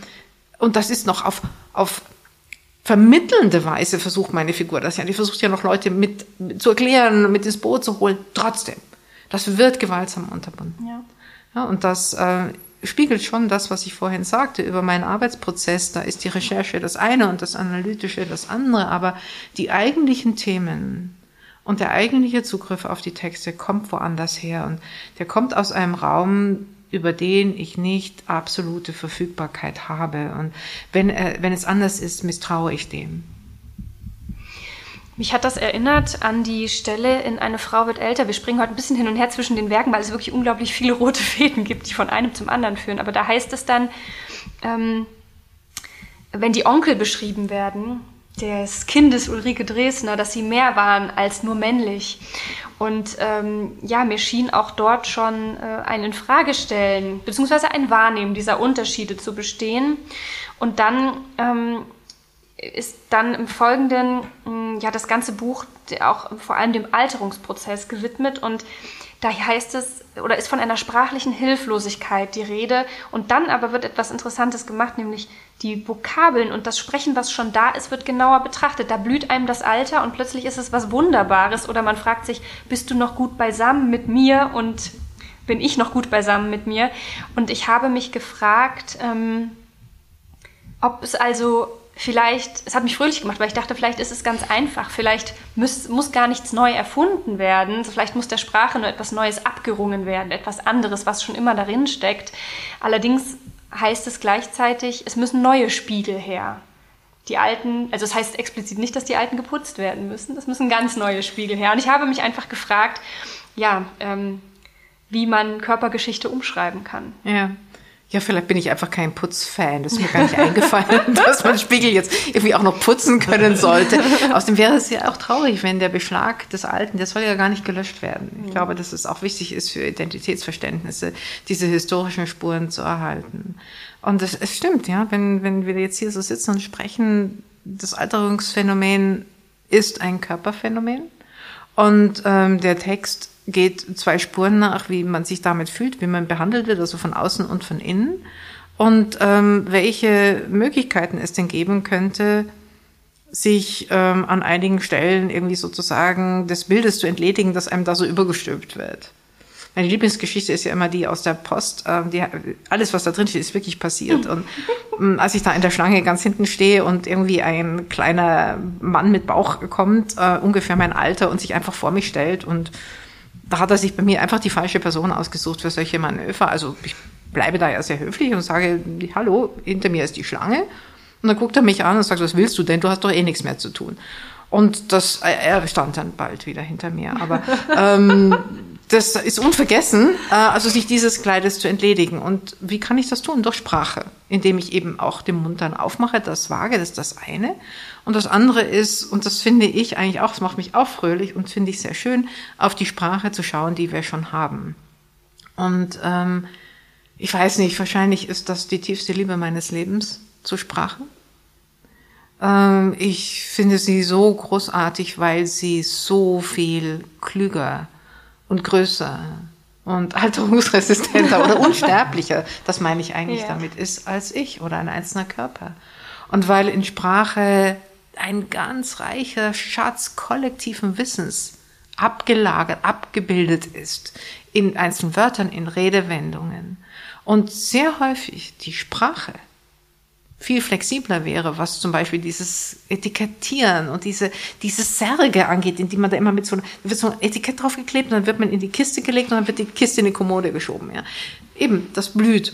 und das ist noch auf, auf vermittelnde Weise versucht meine Figur das ja. Die versucht ja noch Leute mit, mit zu erklären, mit ins Boot zu holen. Trotzdem, das wird gewaltsam unterbunden. Ja. ja und das äh, spiegelt schon das, was ich vorhin sagte über meinen Arbeitsprozess. Da ist die Recherche das eine und das Analytische das andere. Aber die eigentlichen Themen und der eigentliche Zugriff auf die Texte kommt woanders her. Und der kommt aus einem Raum, über den ich nicht absolute Verfügbarkeit habe. Und wenn, äh, wenn es anders ist, misstraue ich dem. Mich hat das erinnert an die Stelle in Eine Frau wird älter. Wir springen heute ein bisschen hin und her zwischen den Werken, weil es wirklich unglaublich viele rote Fäden gibt, die von einem zum anderen führen. Aber da heißt es dann, ähm, wenn die Onkel beschrieben werden, des Kindes Ulrike Dresner, dass sie mehr waren als nur männlich. Und ähm, ja, mir schien auch dort schon äh, ein Infragestellen beziehungsweise ein Wahrnehmen dieser Unterschiede zu bestehen. Und dann ähm, ist dann im Folgenden mm, ja das ganze Buch auch vor allem dem Alterungsprozess gewidmet und da heißt es oder ist von einer sprachlichen Hilflosigkeit die Rede und dann aber wird etwas Interessantes gemacht, nämlich die Vokabeln und das Sprechen, was schon da ist, wird genauer betrachtet. Da blüht einem das Alter und plötzlich ist es was Wunderbares oder man fragt sich, bist du noch gut beisammen mit mir und bin ich noch gut beisammen mit mir? Und ich habe mich gefragt, ähm, ob es also vielleicht, es hat mich fröhlich gemacht, weil ich dachte, vielleicht ist es ganz einfach, vielleicht muss, muss gar nichts neu erfunden werden, vielleicht muss der Sprache nur etwas Neues abgerungen werden, etwas anderes, was schon immer darin steckt. Allerdings heißt es gleichzeitig, es müssen neue Spiegel her. Die alten, also es das heißt explizit nicht, dass die alten geputzt werden müssen, es müssen ganz neue Spiegel her. Und ich habe mich einfach gefragt, ja, ähm, wie man Körpergeschichte umschreiben kann. Ja. Ja, vielleicht bin ich einfach kein Putzfan. Das ist mir gar nicht eingefallen, dass man Spiegel jetzt irgendwie auch noch putzen können sollte. Außerdem wäre es ja auch traurig, wenn der Beschlag des Alten, der soll ja gar nicht gelöscht werden. Ich glaube, dass es auch wichtig ist für Identitätsverständnisse, diese historischen Spuren zu erhalten. Und es, es stimmt, ja, wenn, wenn wir jetzt hier so sitzen und sprechen, das Alterungsphänomen ist ein Körperphänomen. Und ähm, der Text geht zwei Spuren nach, wie man sich damit fühlt, wie man behandelt wird, also von außen und von innen. Und ähm, welche Möglichkeiten es denn geben könnte, sich ähm, an einigen Stellen irgendwie sozusagen des Bildes zu entledigen, das einem da so übergestülpt wird. Meine Lieblingsgeschichte ist ja immer die aus der Post. Ähm, die, alles, was da drin steht, ist wirklich passiert. Und ähm, als ich da in der Schlange ganz hinten stehe und irgendwie ein kleiner Mann mit Bauch kommt, äh, ungefähr mein Alter, und sich einfach vor mich stellt und da hat er sich bei mir einfach die falsche Person ausgesucht für solche Manöver. Also ich bleibe da ja sehr höflich und sage, hallo, hinter mir ist die Schlange. Und dann guckt er mich an und sagt, was willst du denn? Du hast doch eh nichts mehr zu tun. Und das, er stand dann bald wieder hinter mir. Aber ähm, das ist unvergessen, äh, also sich dieses Kleides zu entledigen. Und wie kann ich das tun? Durch Sprache, indem ich eben auch den Mund dann aufmache, das wage, das ist das eine. Und das andere ist, und das finde ich eigentlich auch, das macht mich auch fröhlich und finde ich sehr schön, auf die Sprache zu schauen, die wir schon haben. Und ähm, ich weiß nicht, wahrscheinlich ist das die tiefste Liebe meines Lebens zur Sprache. Ähm, ich finde sie so großartig, weil sie so viel klüger und größer und alterungsresistenter oder unsterblicher, das meine ich eigentlich ja. damit, ist als ich oder ein einzelner Körper. Und weil in Sprache ein ganz reicher Schatz kollektiven Wissens abgelagert, abgebildet ist in einzelnen Wörtern, in Redewendungen. Und sehr häufig die Sprache viel flexibler wäre, was zum Beispiel dieses Etikettieren und diese, diese Särge angeht, in die man da immer mit so, wird so ein Etikett draufgeklebt und dann wird man in die Kiste gelegt und dann wird die Kiste in die Kommode geschoben, ja. Eben, das blüht.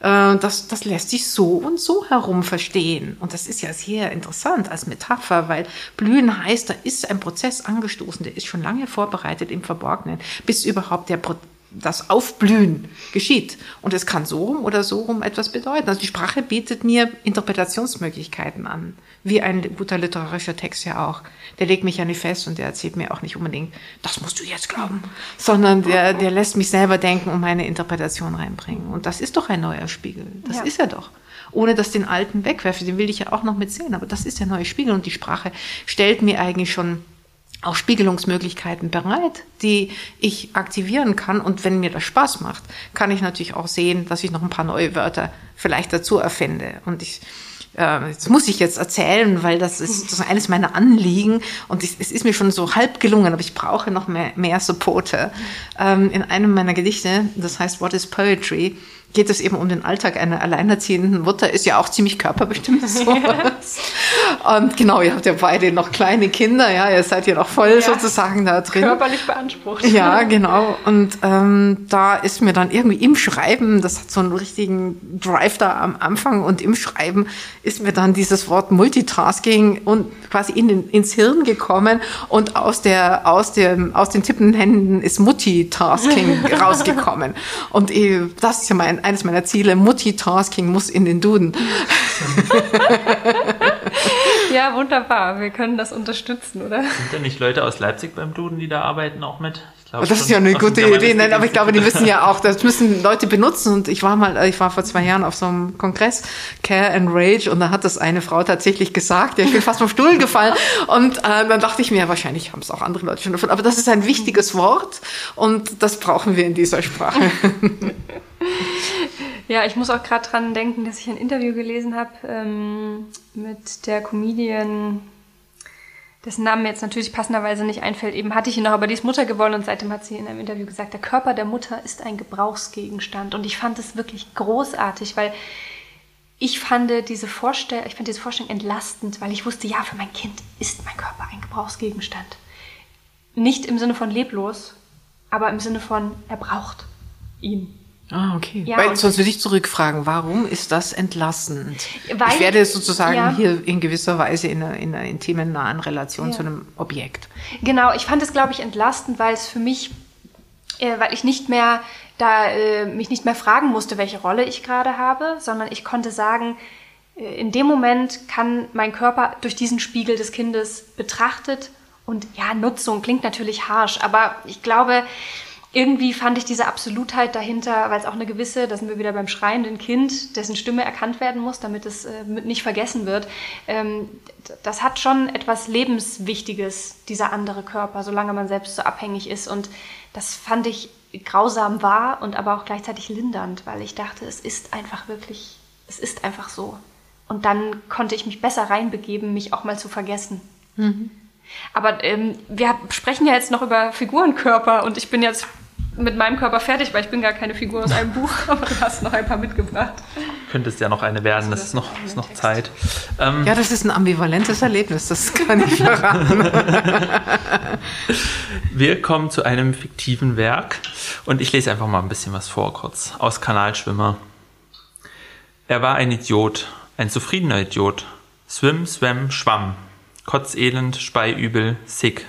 Äh, das, das lässt sich so und so herum verstehen. Und das ist ja sehr interessant als Metapher, weil blühen heißt, da ist ein Prozess angestoßen, der ist schon lange vorbereitet im Verborgenen, bis überhaupt der, das Aufblühen geschieht. Und es kann so rum oder so rum etwas bedeuten. Also die Sprache bietet mir Interpretationsmöglichkeiten an, wie ein guter literarischer Text ja auch. Der legt mich ja nicht fest und der erzählt mir auch nicht unbedingt, das musst du jetzt glauben, sondern der, der lässt mich selber denken und meine Interpretation reinbringen. Und das ist doch ein neuer Spiegel. Das ja. ist er doch ohne dass den alten wegwerfe. Den will ich ja auch noch mit sehen. Aber das ist der neue Spiegel und die Sprache stellt mir eigentlich schon auch Spiegelungsmöglichkeiten bereit, die ich aktivieren kann. Und wenn mir das Spaß macht, kann ich natürlich auch sehen, dass ich noch ein paar neue Wörter vielleicht dazu erfinde. Und ich, äh, das muss ich jetzt erzählen, weil das ist, das ist eines meiner Anliegen. Und ich, es ist mir schon so halb gelungen, aber ich brauche noch mehr, mehr Supporte. Ähm, in einem meiner Gedichte, das heißt What is Poetry, geht es eben um den Alltag einer alleinerziehenden Mutter, ist ja auch ziemlich körperbestimmt. So. Ja. Und genau, ihr habt ja beide noch kleine Kinder, ja, ihr seid ja noch voll ja. sozusagen da drin. Körperlich beansprucht. Ja, genau. Und ähm, da ist mir dann irgendwie im Schreiben, das hat so einen richtigen Drive da am Anfang und im Schreiben ist mir dann dieses Wort Multitasking und quasi in den, ins Hirn gekommen und aus der aus dem aus den tippenden Händen ist Multitasking rausgekommen. Und äh, das ist ja mein eines meiner Ziele, Multitasking muss in den Duden. ja, wunderbar. Wir können das unterstützen, oder? Sind da nicht Leute aus Leipzig beim Duden, die da arbeiten, auch mit? Das ist ja eine gute Idee, Nein, aber ich glaube, die müssen ja auch, das müssen Leute benutzen. Und ich war mal, ich war vor zwei Jahren auf so einem Kongress, Care and Rage, und da hat das eine Frau tatsächlich gesagt, ja, ich bin fast vom Stuhl gefallen. Und äh, dann dachte ich mir, ja, wahrscheinlich haben es auch andere Leute schon davon. Aber das ist ein wichtiges Wort und das brauchen wir in dieser Sprache. Ja, ich muss auch gerade dran denken, dass ich ein Interview gelesen habe ähm, mit der Comedian, dessen Namen mir jetzt natürlich passenderweise nicht einfällt. Eben hatte ich ihn noch, aber die ist Mutter geworden und seitdem hat sie in einem Interview gesagt, der Körper der Mutter ist ein Gebrauchsgegenstand. Und ich fand es wirklich großartig, weil ich fand diese Vorstellung, ich fand diese Vorstellung entlastend, weil ich wusste, ja, für mein Kind ist mein Körper ein Gebrauchsgegenstand. Nicht im Sinne von leblos, aber im Sinne von, er braucht ihn. Ah, okay. Ja, Weil sonst würde ich zurückfragen, warum ist das entlastend? Weil, ich werde sozusagen ja. hier in gewisser Weise in einer, in einer intimen, nahen Relation ja. zu einem Objekt. Genau, ich fand es, glaube ich, entlastend, weil es für mich, äh, weil ich nicht mehr da äh, mich nicht mehr fragen musste, welche Rolle ich gerade habe, sondern ich konnte sagen, äh, in dem Moment kann mein Körper durch diesen Spiegel des Kindes betrachtet und ja, Nutzung klingt natürlich harsch, aber ich glaube, irgendwie fand ich diese Absolutheit dahinter, weil es auch eine gewisse, da sind wir wieder beim schreienden Kind, dessen Stimme erkannt werden muss, damit es äh, nicht vergessen wird. Ähm, das hat schon etwas Lebenswichtiges, dieser andere Körper, solange man selbst so abhängig ist. Und das fand ich grausam wahr und aber auch gleichzeitig lindernd, weil ich dachte, es ist einfach wirklich, es ist einfach so. Und dann konnte ich mich besser reinbegeben, mich auch mal zu vergessen. Mhm. Aber ähm, wir sprechen ja jetzt noch über Figurenkörper und ich bin jetzt mit meinem Körper fertig, weil ich bin gar keine Figur aus einem Buch, aber du hast noch ein paar mitgebracht. Könntest ja noch eine werden, das, ist noch, ist noch Zeit. Ähm, ja, das ist ein ambivalentes Erlebnis, das kann ich verraten. Wir kommen zu einem fiktiven Werk und ich lese einfach mal ein bisschen was vor, kurz, aus Kanalschwimmer. Er war ein Idiot, ein zufriedener Idiot. Swim, swam, schwamm. Kotzelend, Speiübel, sick.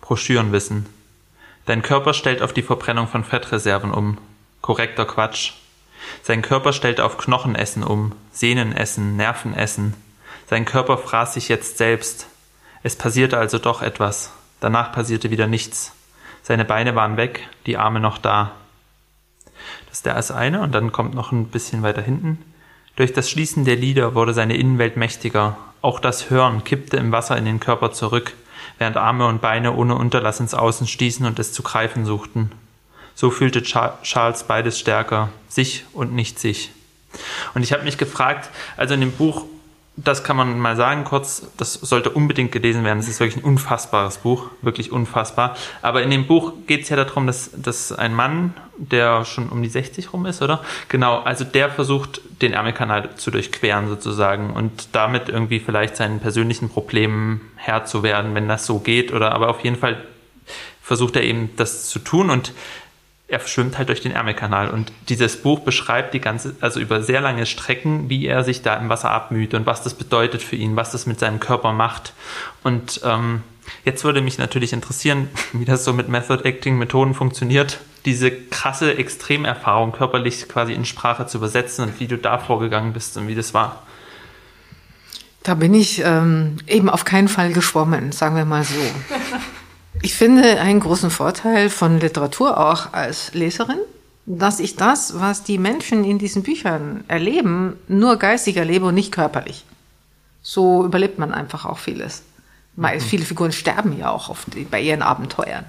Broschürenwissen. Dein Körper stellt auf die Verbrennung von Fettreserven um. Korrekter Quatsch. Sein Körper stellt auf Knochenessen um, Sehnenessen, Nervenessen. Sein Körper fraß sich jetzt selbst. Es passierte also doch etwas. Danach passierte wieder nichts. Seine Beine waren weg, die Arme noch da. Das ist der als eine und dann kommt noch ein bisschen weiter hinten. Durch das Schließen der Lieder wurde seine Innenwelt mächtiger. Auch das Hören kippte im Wasser in den Körper zurück während Arme und Beine ohne Unterlass ins Außen stießen und es zu greifen suchten. So fühlte Charles beides stärker, sich und nicht sich. Und ich habe mich gefragt, also in dem Buch das kann man mal sagen kurz, das sollte unbedingt gelesen werden. Es ist wirklich ein unfassbares Buch, wirklich unfassbar. Aber in dem Buch geht es ja darum, dass, dass ein Mann, der schon um die 60 rum ist, oder? Genau, also der versucht, den Ärmelkanal zu durchqueren sozusagen und damit irgendwie vielleicht seinen persönlichen Problemen Herr zu werden, wenn das so geht. Oder aber auf jeden Fall versucht er eben das zu tun und er schwimmt halt durch den Ärmelkanal und dieses Buch beschreibt die ganze, also über sehr lange Strecken, wie er sich da im Wasser abmüht und was das bedeutet für ihn, was das mit seinem Körper macht. Und ähm, jetzt würde mich natürlich interessieren, wie das so mit Method Acting Methoden funktioniert. diese krasse Extremerfahrung körperlich quasi in Sprache zu übersetzen und wie du da vorgegangen bist und wie das war. Da bin ich ähm, eben auf keinen Fall geschwommen, sagen wir mal so. Ich finde einen großen Vorteil von Literatur auch als Leserin, dass ich das, was die Menschen in diesen Büchern erleben, nur geistig erlebe und nicht körperlich. So überlebt man einfach auch vieles. Mhm. Viele Figuren sterben ja auch oft bei ihren Abenteuern.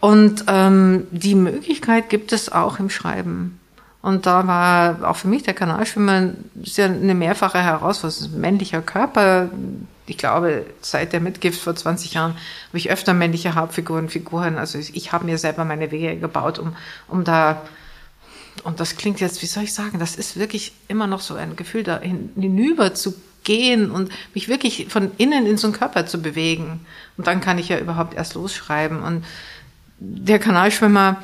Und ähm, die Möglichkeit gibt es auch im Schreiben. Und da war auch für mich der Kanalschwimmer ist ja eine mehrfache Herausforderung. Männlicher Körper, ich glaube, seit der Mitgift vor 20 Jahren habe ich öfter männliche Hauptfiguren, Figuren. Also ich, habe mir selber meine Wege gebaut, um, um da, und das klingt jetzt, wie soll ich sagen, das ist wirklich immer noch so ein Gefühl, da hinüber zu gehen und mich wirklich von innen in so einen Körper zu bewegen. Und dann kann ich ja überhaupt erst losschreiben. Und der Kanalschwimmer,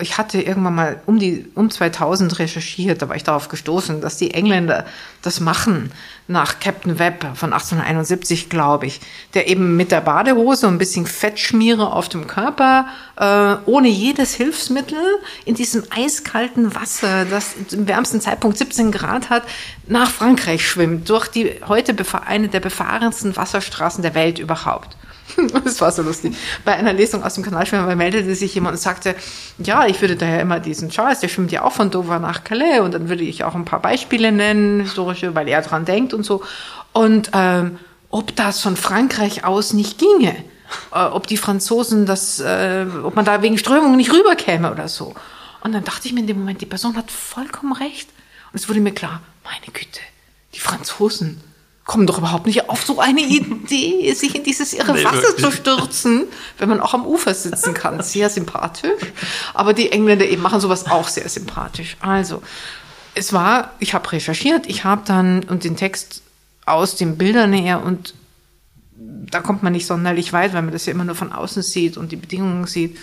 ich hatte irgendwann mal um die um 2000 recherchiert, da war ich darauf gestoßen, dass die Engländer das machen nach Captain Webb von 1871, glaube ich, der eben mit der Badehose und ein bisschen Fettschmiere auf dem Körper, äh, ohne jedes Hilfsmittel, in diesem eiskalten Wasser, das im wärmsten Zeitpunkt 17 Grad hat, nach Frankreich schwimmt, durch die heute eine der befahrensten Wasserstraßen der Welt überhaupt. Das war so lustig. Bei einer Lesung aus dem Kanalschwimmer meldete sich jemand und sagte, ja, ich würde daher immer diesen Charles, der schwimmt ja auch von Dover nach Calais und dann würde ich auch ein paar Beispiele nennen, historische, weil er dran denkt und so. Und ähm, ob das von Frankreich aus nicht ginge, äh, ob die Franzosen das, äh, ob man da wegen Strömungen nicht rüberkäme oder so. Und dann dachte ich mir in dem Moment, die Person hat vollkommen recht. Und es wurde mir klar, meine Güte, die Franzosen, kommen doch überhaupt nicht auf so eine Idee, sich in dieses irre nee, Wasser wirklich. zu stürzen, wenn man auch am Ufer sitzen kann. Sehr sympathisch. Aber die Engländer eben machen sowas auch sehr sympathisch. Also, es war, ich habe recherchiert, ich habe dann und den Text aus den Bildern her und da kommt man nicht sonderlich weit, weil man das ja immer nur von außen sieht und die Bedingungen sieht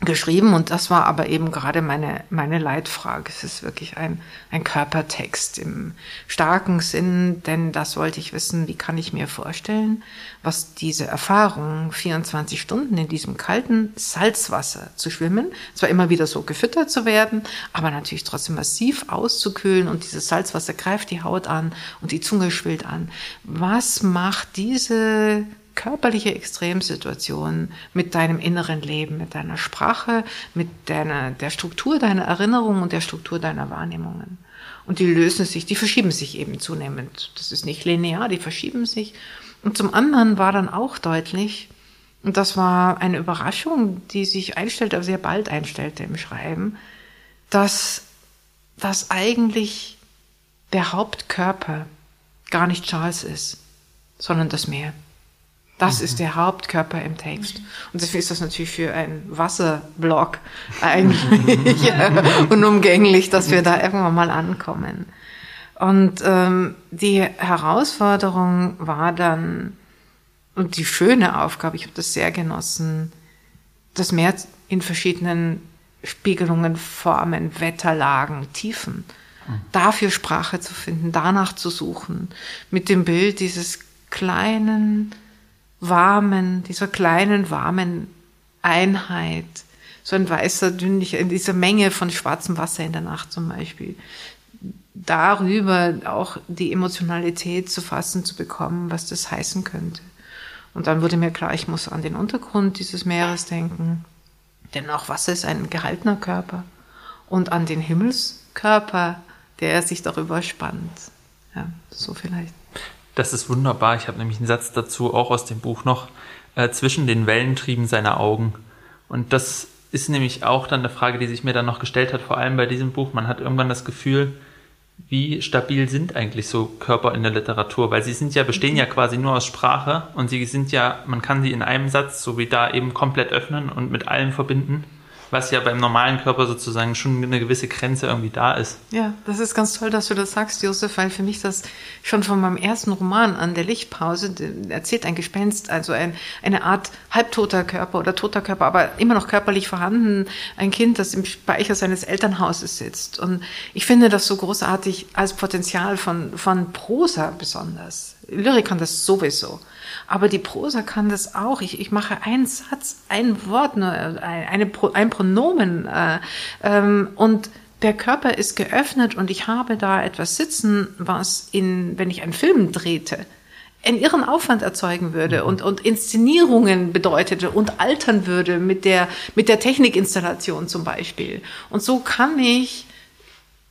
geschrieben und das war aber eben gerade meine, meine Leitfrage. Es ist wirklich ein, ein Körpertext im starken Sinn, denn das wollte ich wissen, wie kann ich mir vorstellen, was diese Erfahrung, 24 Stunden in diesem kalten Salzwasser zu schwimmen, zwar immer wieder so gefüttert zu werden, aber natürlich trotzdem massiv auszukühlen und dieses Salzwasser greift die Haut an und die Zunge schwillt an. Was macht diese körperliche Extremsituation mit deinem inneren Leben, mit deiner Sprache, mit deiner, der Struktur deiner Erinnerungen und der Struktur deiner Wahrnehmungen. Und die lösen sich, die verschieben sich eben zunehmend. Das ist nicht linear, die verschieben sich. Und zum anderen war dann auch deutlich, und das war eine Überraschung, die sich einstellte, aber sehr bald einstellte im Schreiben, dass, dass eigentlich der Hauptkörper gar nicht Charles ist, sondern das Meer. Das mhm. ist der Hauptkörper im Text. Und deswegen ist das natürlich für einen Wasserblock eigentlich unumgänglich, dass wir da irgendwann mal ankommen. Und ähm, die Herausforderung war dann, und die schöne Aufgabe, ich habe das sehr genossen, das Meer in verschiedenen Spiegelungen, Formen, Wetterlagen, Tiefen, mhm. dafür Sprache zu finden, danach zu suchen, mit dem Bild dieses kleinen, warmen, dieser kleinen, warmen Einheit, so ein weißer, dünnlicher, in dieser Menge von schwarzem Wasser in der Nacht zum Beispiel, darüber auch die Emotionalität zu fassen zu bekommen, was das heißen könnte. Und dann wurde mir klar, ich muss an den Untergrund dieses Meeres denken, denn auch Wasser ist ein gehaltener Körper und an den Himmelskörper, der sich darüber spannt. Ja, so vielleicht. Das ist wunderbar. Ich habe nämlich einen Satz dazu auch aus dem Buch noch. Äh, zwischen den Wellen trieben seine Augen. Und das ist nämlich auch dann eine Frage, die sich mir dann noch gestellt hat, vor allem bei diesem Buch. Man hat irgendwann das Gefühl, wie stabil sind eigentlich so Körper in der Literatur? Weil sie sind ja, bestehen ja quasi nur aus Sprache und sie sind ja, man kann sie in einem Satz, so wie da eben komplett öffnen und mit allem verbinden was ja beim normalen Körper sozusagen schon eine gewisse Grenze irgendwie da ist. Ja, das ist ganz toll, dass du das sagst, Josef, weil für mich das schon von meinem ersten Roman an, der Lichtpause, erzählt ein Gespenst, also ein, eine Art halbtoter Körper oder toter Körper, aber immer noch körperlich vorhanden, ein Kind, das im Speicher seines Elternhauses sitzt. Und ich finde das so großartig als Potenzial von, von Prosa besonders. Lyrik kann das sowieso. Aber die Prosa kann das auch. Ich, ich mache einen Satz, ein Wort, nur eine, ein Pronomen äh, ähm, und der Körper ist geöffnet und ich habe da etwas sitzen, was in, wenn ich einen Film drehte, einen irren Aufwand erzeugen würde mhm. und, und Inszenierungen bedeutete und altern würde mit der, mit der Technikinstallation zum Beispiel. Und so kann ich,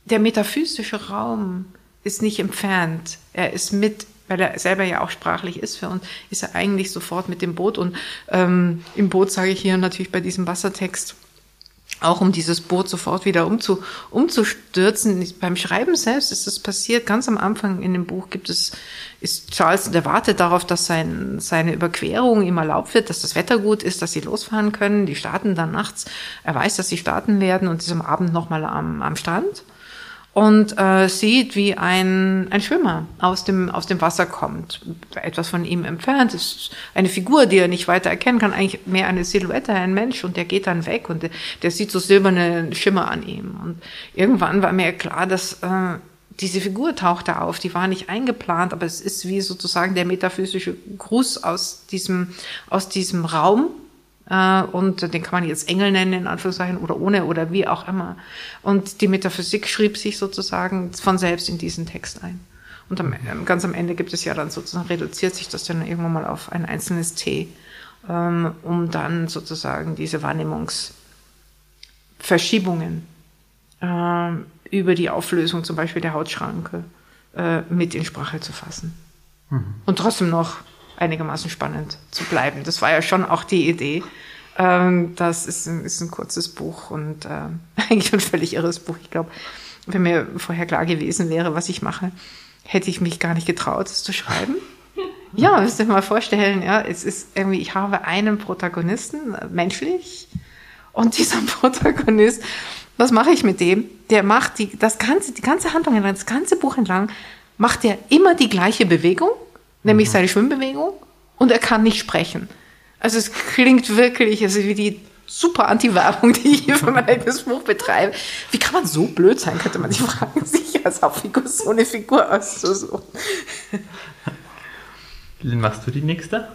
der metaphysische Raum ist nicht entfernt. Er ist mit, weil er selber ja auch sprachlich ist für uns, ist er eigentlich sofort mit dem Boot. Und ähm, im Boot sage ich hier natürlich bei diesem Wassertext, auch um dieses Boot sofort wieder umzu, umzustürzen. Beim Schreiben selbst ist das passiert. Ganz am Anfang in dem Buch gibt es, ist Charles, der wartet darauf, dass sein, seine Überquerung ihm erlaubt wird, dass das Wetter gut ist, dass sie losfahren können. Die starten dann nachts. Er weiß, dass sie starten werden und ist am Abend nochmal am, am Strand und äh, sieht, wie ein, ein Schwimmer aus dem, aus dem Wasser kommt. Etwas von ihm entfernt. Ist eine Figur, die er nicht weiter erkennen kann, eigentlich mehr eine Silhouette, ein Mensch. Und der geht dann weg und der, der sieht so silberne Schimmer an ihm. Und irgendwann war mir klar, dass äh, diese Figur tauchte auf, die war nicht eingeplant, aber es ist wie sozusagen der metaphysische Gruß aus diesem, aus diesem Raum, und den kann man jetzt Engel nennen, in Anführungszeichen, oder ohne, oder wie auch immer. Und die Metaphysik schrieb sich sozusagen von selbst in diesen Text ein. Und am, ähm, ganz am Ende gibt es ja dann sozusagen, reduziert sich das dann irgendwann mal auf ein einzelnes T, ähm, um dann sozusagen diese Wahrnehmungsverschiebungen äh, über die Auflösung zum Beispiel der Hautschranke äh, mit in Sprache zu fassen. Mhm. Und trotzdem noch einigermaßen spannend zu bleiben. Das war ja schon auch die Idee. Ähm, das ist ein, ist ein kurzes Buch und äh, eigentlich ein völlig irres Buch. Ich glaube, wenn mir vorher klar gewesen wäre, was ich mache, hätte ich mich gar nicht getraut, es zu schreiben. Ja, müsst ihr mal vorstellen, ja, es ist irgendwie, ich habe einen Protagonisten, äh, menschlich, und dieser Protagonist, was mache ich mit dem? Der macht die, das ganze, die ganze Handlung entlang, das ganze Buch entlang, macht er immer die gleiche Bewegung nämlich mhm. seine Schwimmbewegung, und er kann nicht sprechen. Also es klingt wirklich, also wie die super Anti-Werbung, die ich hier für mein eigenes Buch betreibe. Wie kann man so blöd sein, könnte man sich fragen, sich als Hauptfigur so eine Figur auszusuchen. Machst du die nächste?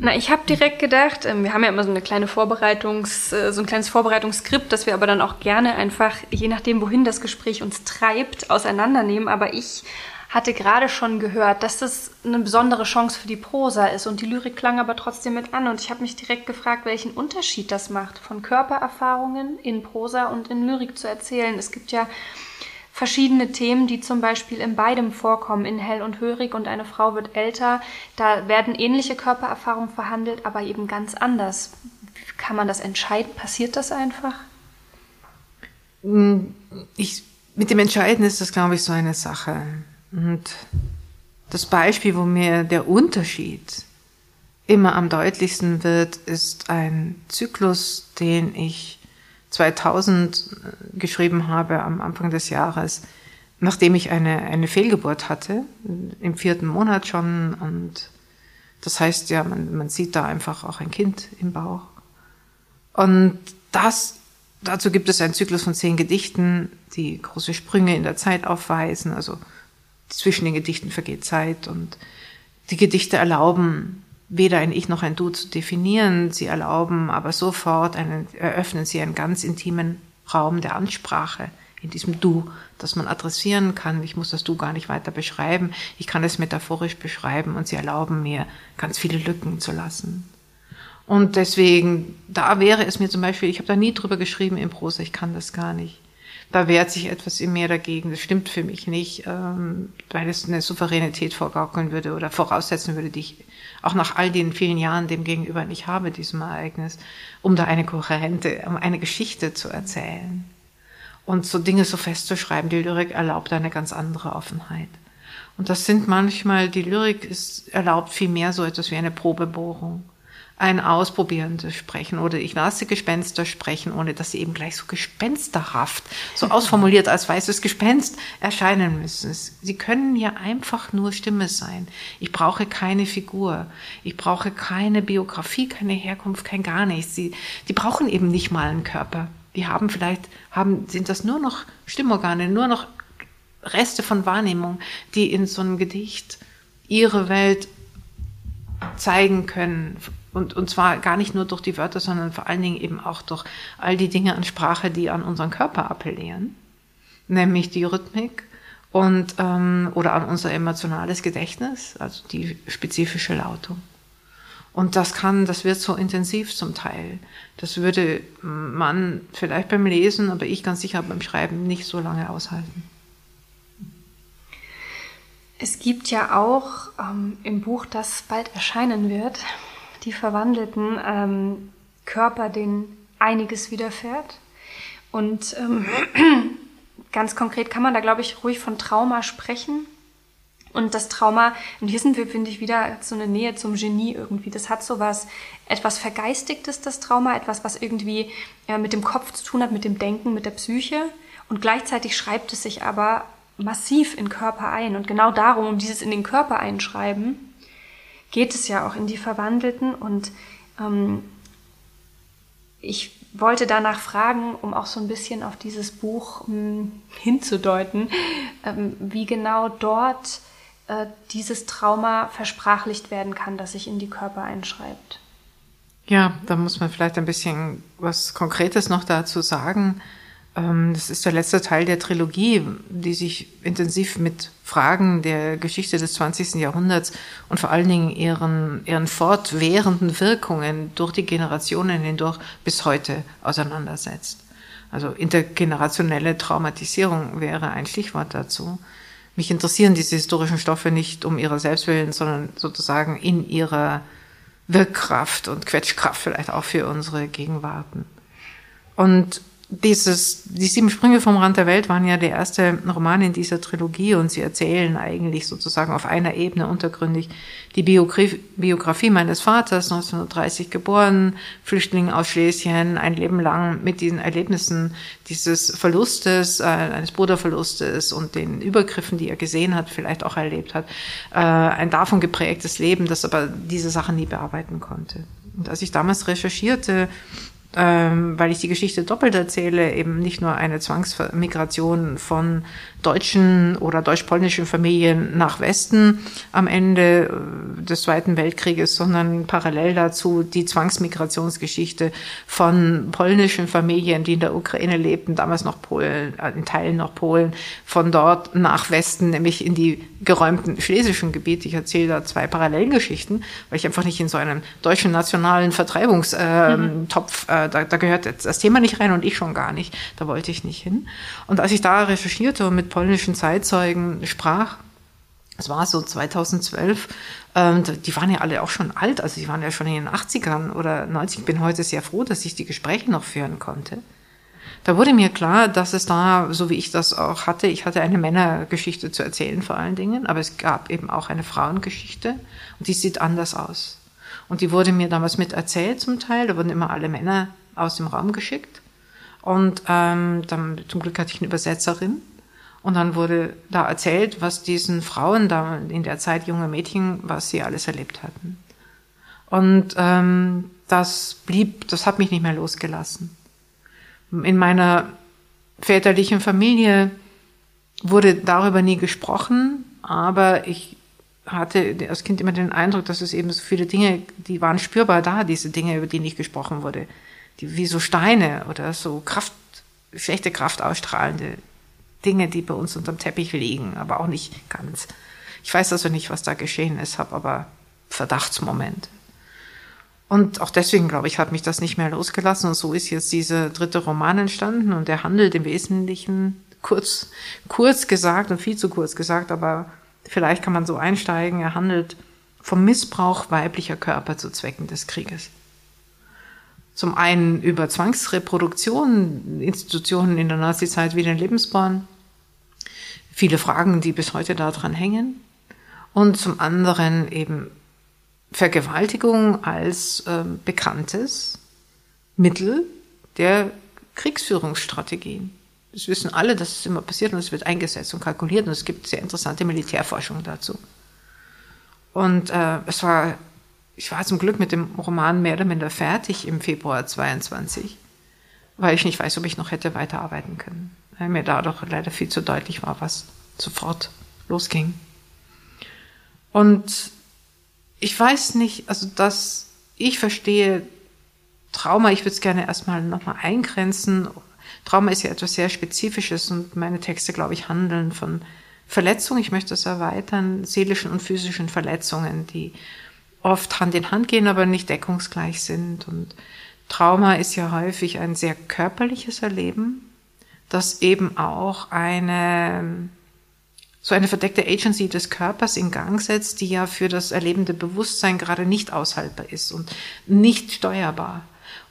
Na, ich habe direkt gedacht, ähm, wir haben ja immer so eine kleine Vorbereitungs, äh, so ein kleines Vorbereitungsskript, das wir aber dann auch gerne einfach, je nachdem, wohin das Gespräch uns treibt, auseinandernehmen. Aber ich hatte gerade schon gehört, dass das eine besondere Chance für die Prosa ist und die Lyrik klang aber trotzdem mit an und ich habe mich direkt gefragt, welchen Unterschied das macht, von Körpererfahrungen in Prosa und in Lyrik zu erzählen. Es gibt ja verschiedene Themen, die zum Beispiel in beidem vorkommen, in Hell und Hörig und eine Frau wird älter. Da werden ähnliche Körpererfahrungen verhandelt, aber eben ganz anders. Kann man das entscheiden? Passiert das einfach? Ich, mit dem Entscheiden ist das, glaube ich, so eine Sache. Und das Beispiel, wo mir der Unterschied immer am deutlichsten wird, ist ein Zyklus, den ich 2000 geschrieben habe am Anfang des Jahres, nachdem ich eine, eine Fehlgeburt hatte, im vierten Monat schon. Und das heißt ja, man, man sieht da einfach auch ein Kind im Bauch. Und das, dazu gibt es einen Zyklus von zehn Gedichten, die große Sprünge in der Zeit aufweisen, also zwischen den Gedichten vergeht Zeit und die Gedichte erlauben weder ein Ich noch ein Du zu definieren. Sie erlauben aber sofort einen, eröffnen sie einen ganz intimen Raum der Ansprache in diesem Du, das man adressieren kann. Ich muss das Du gar nicht weiter beschreiben. Ich kann es metaphorisch beschreiben und sie erlauben mir, ganz viele Lücken zu lassen. Und deswegen, da wäre es mir zum Beispiel, ich habe da nie drüber geschrieben in Prosa, ich kann das gar nicht da wehrt sich etwas in mir dagegen. Das stimmt für mich nicht, ähm, weil es eine Souveränität vorgaukeln würde oder voraussetzen würde, die ich auch nach all den vielen Jahren dem gegenüber nicht habe, diesem Ereignis, um da eine kohärente, um eine Geschichte zu erzählen. Und so Dinge so festzuschreiben, die Lyrik erlaubt eine ganz andere Offenheit. Und das sind manchmal, die Lyrik ist, erlaubt viel mehr so etwas wie eine Probebohrung ein ausprobierendes Sprechen oder ich lasse Gespenster sprechen, ohne dass sie eben gleich so gespensterhaft, so ausformuliert als weißes Gespenst erscheinen müssen. Sie können ja einfach nur Stimme sein. Ich brauche keine Figur. Ich brauche keine Biografie, keine Herkunft, kein gar nichts. Sie, die brauchen eben nicht mal einen Körper. Die haben vielleicht, haben, sind das nur noch Stimmorgane, nur noch Reste von Wahrnehmung, die in so einem Gedicht ihre Welt zeigen können. Und, und zwar gar nicht nur durch die Wörter, sondern vor allen Dingen eben auch durch all die Dinge an Sprache, die an unseren Körper appellieren, nämlich die Rhythmik und ähm, oder an unser emotionales Gedächtnis, also die spezifische Lautung. Und das kann, das wird so intensiv zum Teil. Das würde man vielleicht beim Lesen, aber ich ganz sicher beim Schreiben nicht so lange aushalten. Es gibt ja auch ähm, im Buch, das bald erscheinen wird, die verwandelten ähm, Körper, denen einiges widerfährt. Und ähm, ganz konkret kann man da, glaube ich, ruhig von Trauma sprechen. Und das Trauma, und hier sind wir, finde ich, wieder so eine Nähe zum Genie irgendwie. Das hat so was, etwas Vergeistigtes, das Trauma, etwas, was irgendwie ja, mit dem Kopf zu tun hat, mit dem Denken, mit der Psyche. Und gleichzeitig schreibt es sich aber massiv in Körper ein. Und genau darum, um dieses in den Körper einschreiben, geht es ja auch in die Verwandelten. Und ähm, ich wollte danach fragen, um auch so ein bisschen auf dieses Buch ähm, hinzudeuten, ähm, wie genau dort äh, dieses Trauma versprachlicht werden kann, das sich in die Körper einschreibt. Ja, da muss man vielleicht ein bisschen was Konkretes noch dazu sagen. Ähm, das ist der letzte Teil der Trilogie, die sich intensiv mit Fragen der Geschichte des 20. Jahrhunderts und vor allen Dingen ihren, ihren fortwährenden Wirkungen durch die Generationen hindurch bis heute auseinandersetzt. Also intergenerationelle Traumatisierung wäre ein Stichwort dazu. Mich interessieren diese historischen Stoffe nicht um ihrer Selbstwillen, sondern sozusagen in ihrer Wirkkraft und Quetschkraft vielleicht auch für unsere Gegenwarten. Und dieses, die sieben Sprünge vom Rand der Welt waren ja der erste Roman in dieser Trilogie und sie erzählen eigentlich sozusagen auf einer Ebene untergründig die Biografie, meines Vaters, 1930 geboren, Flüchtling aus Schlesien, ein Leben lang mit diesen Erlebnissen dieses Verlustes, äh, eines Bruderverlustes und den Übergriffen, die er gesehen hat, vielleicht auch erlebt hat, äh, ein davon geprägtes Leben, das aber diese Sachen nie bearbeiten konnte. Und als ich damals recherchierte, ähm, weil ich die Geschichte doppelt erzähle, eben nicht nur eine Zwangsmigration von deutschen oder deutsch-polnischen Familien nach Westen am Ende äh, des Zweiten Weltkrieges, sondern parallel dazu die Zwangsmigrationsgeschichte von polnischen Familien, die in der Ukraine lebten, damals noch Polen, äh, in Teilen noch Polen, von dort nach Westen, nämlich in die geräumten schlesischen Gebiete. Ich erzähle da zwei Parallelgeschichten, weil ich einfach nicht in so einem deutschen nationalen Vertreibungstopf, äh, mhm. äh, da, da gehört jetzt das Thema nicht rein und ich schon gar nicht. Da wollte ich nicht hin. Und als ich da recherchierte und mit polnischen Zeitzeugen sprach, es war so 2012, ähm, die waren ja alle auch schon alt, also die waren ja schon in den 80ern oder 90. Ich bin heute sehr froh, dass ich die Gespräche noch führen konnte. Da wurde mir klar, dass es da, so wie ich das auch hatte, ich hatte eine Männergeschichte zu erzählen vor allen Dingen, aber es gab eben auch eine Frauengeschichte und die sieht anders aus. Und die wurde mir damals mit erzählt zum Teil, da wurden immer alle Männer aus dem Raum geschickt. Und ähm, dann zum Glück hatte ich eine Übersetzerin und dann wurde da erzählt, was diesen Frauen da in der Zeit junge Mädchen, was sie alles erlebt hatten. Und ähm, das blieb, das hat mich nicht mehr losgelassen. In meiner väterlichen Familie wurde darüber nie gesprochen, aber ich hatte als Kind immer den Eindruck, dass es eben so viele Dinge, die waren spürbar da, diese Dinge, über die nicht gesprochen wurde, die wie so Steine oder so Kraft, schlechte Kraft ausstrahlende Dinge, die bei uns unterm Teppich liegen, aber auch nicht ganz. Ich weiß also nicht, was da geschehen ist, habe aber Verdachtsmomente. Und auch deswegen, glaube ich, hat mich das nicht mehr losgelassen. Und so ist jetzt dieser dritte Roman entstanden und der handelt im Wesentlichen kurz, kurz gesagt und viel zu kurz gesagt, aber vielleicht kann man so einsteigen. Er handelt vom Missbrauch weiblicher Körper zu Zwecken des Krieges. Zum einen über Zwangsreproduktion, Institutionen in der Nazizeit wie den Lebensborn, viele Fragen, die bis heute daran hängen. Und zum anderen eben Vergewaltigung als äh, bekanntes Mittel der Kriegsführungsstrategien. Das wissen alle, dass es immer passiert und es wird eingesetzt und kalkuliert und es gibt sehr interessante Militärforschung dazu. Und äh, es war ich war zum Glück mit dem Roman mehr oder minder fertig im Februar 22, weil ich nicht weiß, ob ich noch hätte weiterarbeiten können. Weil mir dadurch leider viel zu deutlich war, was sofort losging. Und ich weiß nicht, also dass ich verstehe Trauma, ich würde es gerne erstmal nochmal eingrenzen. Trauma ist ja etwas sehr Spezifisches und meine Texte, glaube ich, handeln von Verletzungen, ich möchte das erweitern, seelischen und physischen Verletzungen, die oft Hand in Hand gehen, aber nicht deckungsgleich sind. Und Trauma ist ja häufig ein sehr körperliches Erleben, das eben auch eine so eine verdeckte Agency des Körpers in Gang setzt, die ja für das erlebende Bewusstsein gerade nicht aushaltbar ist und nicht steuerbar.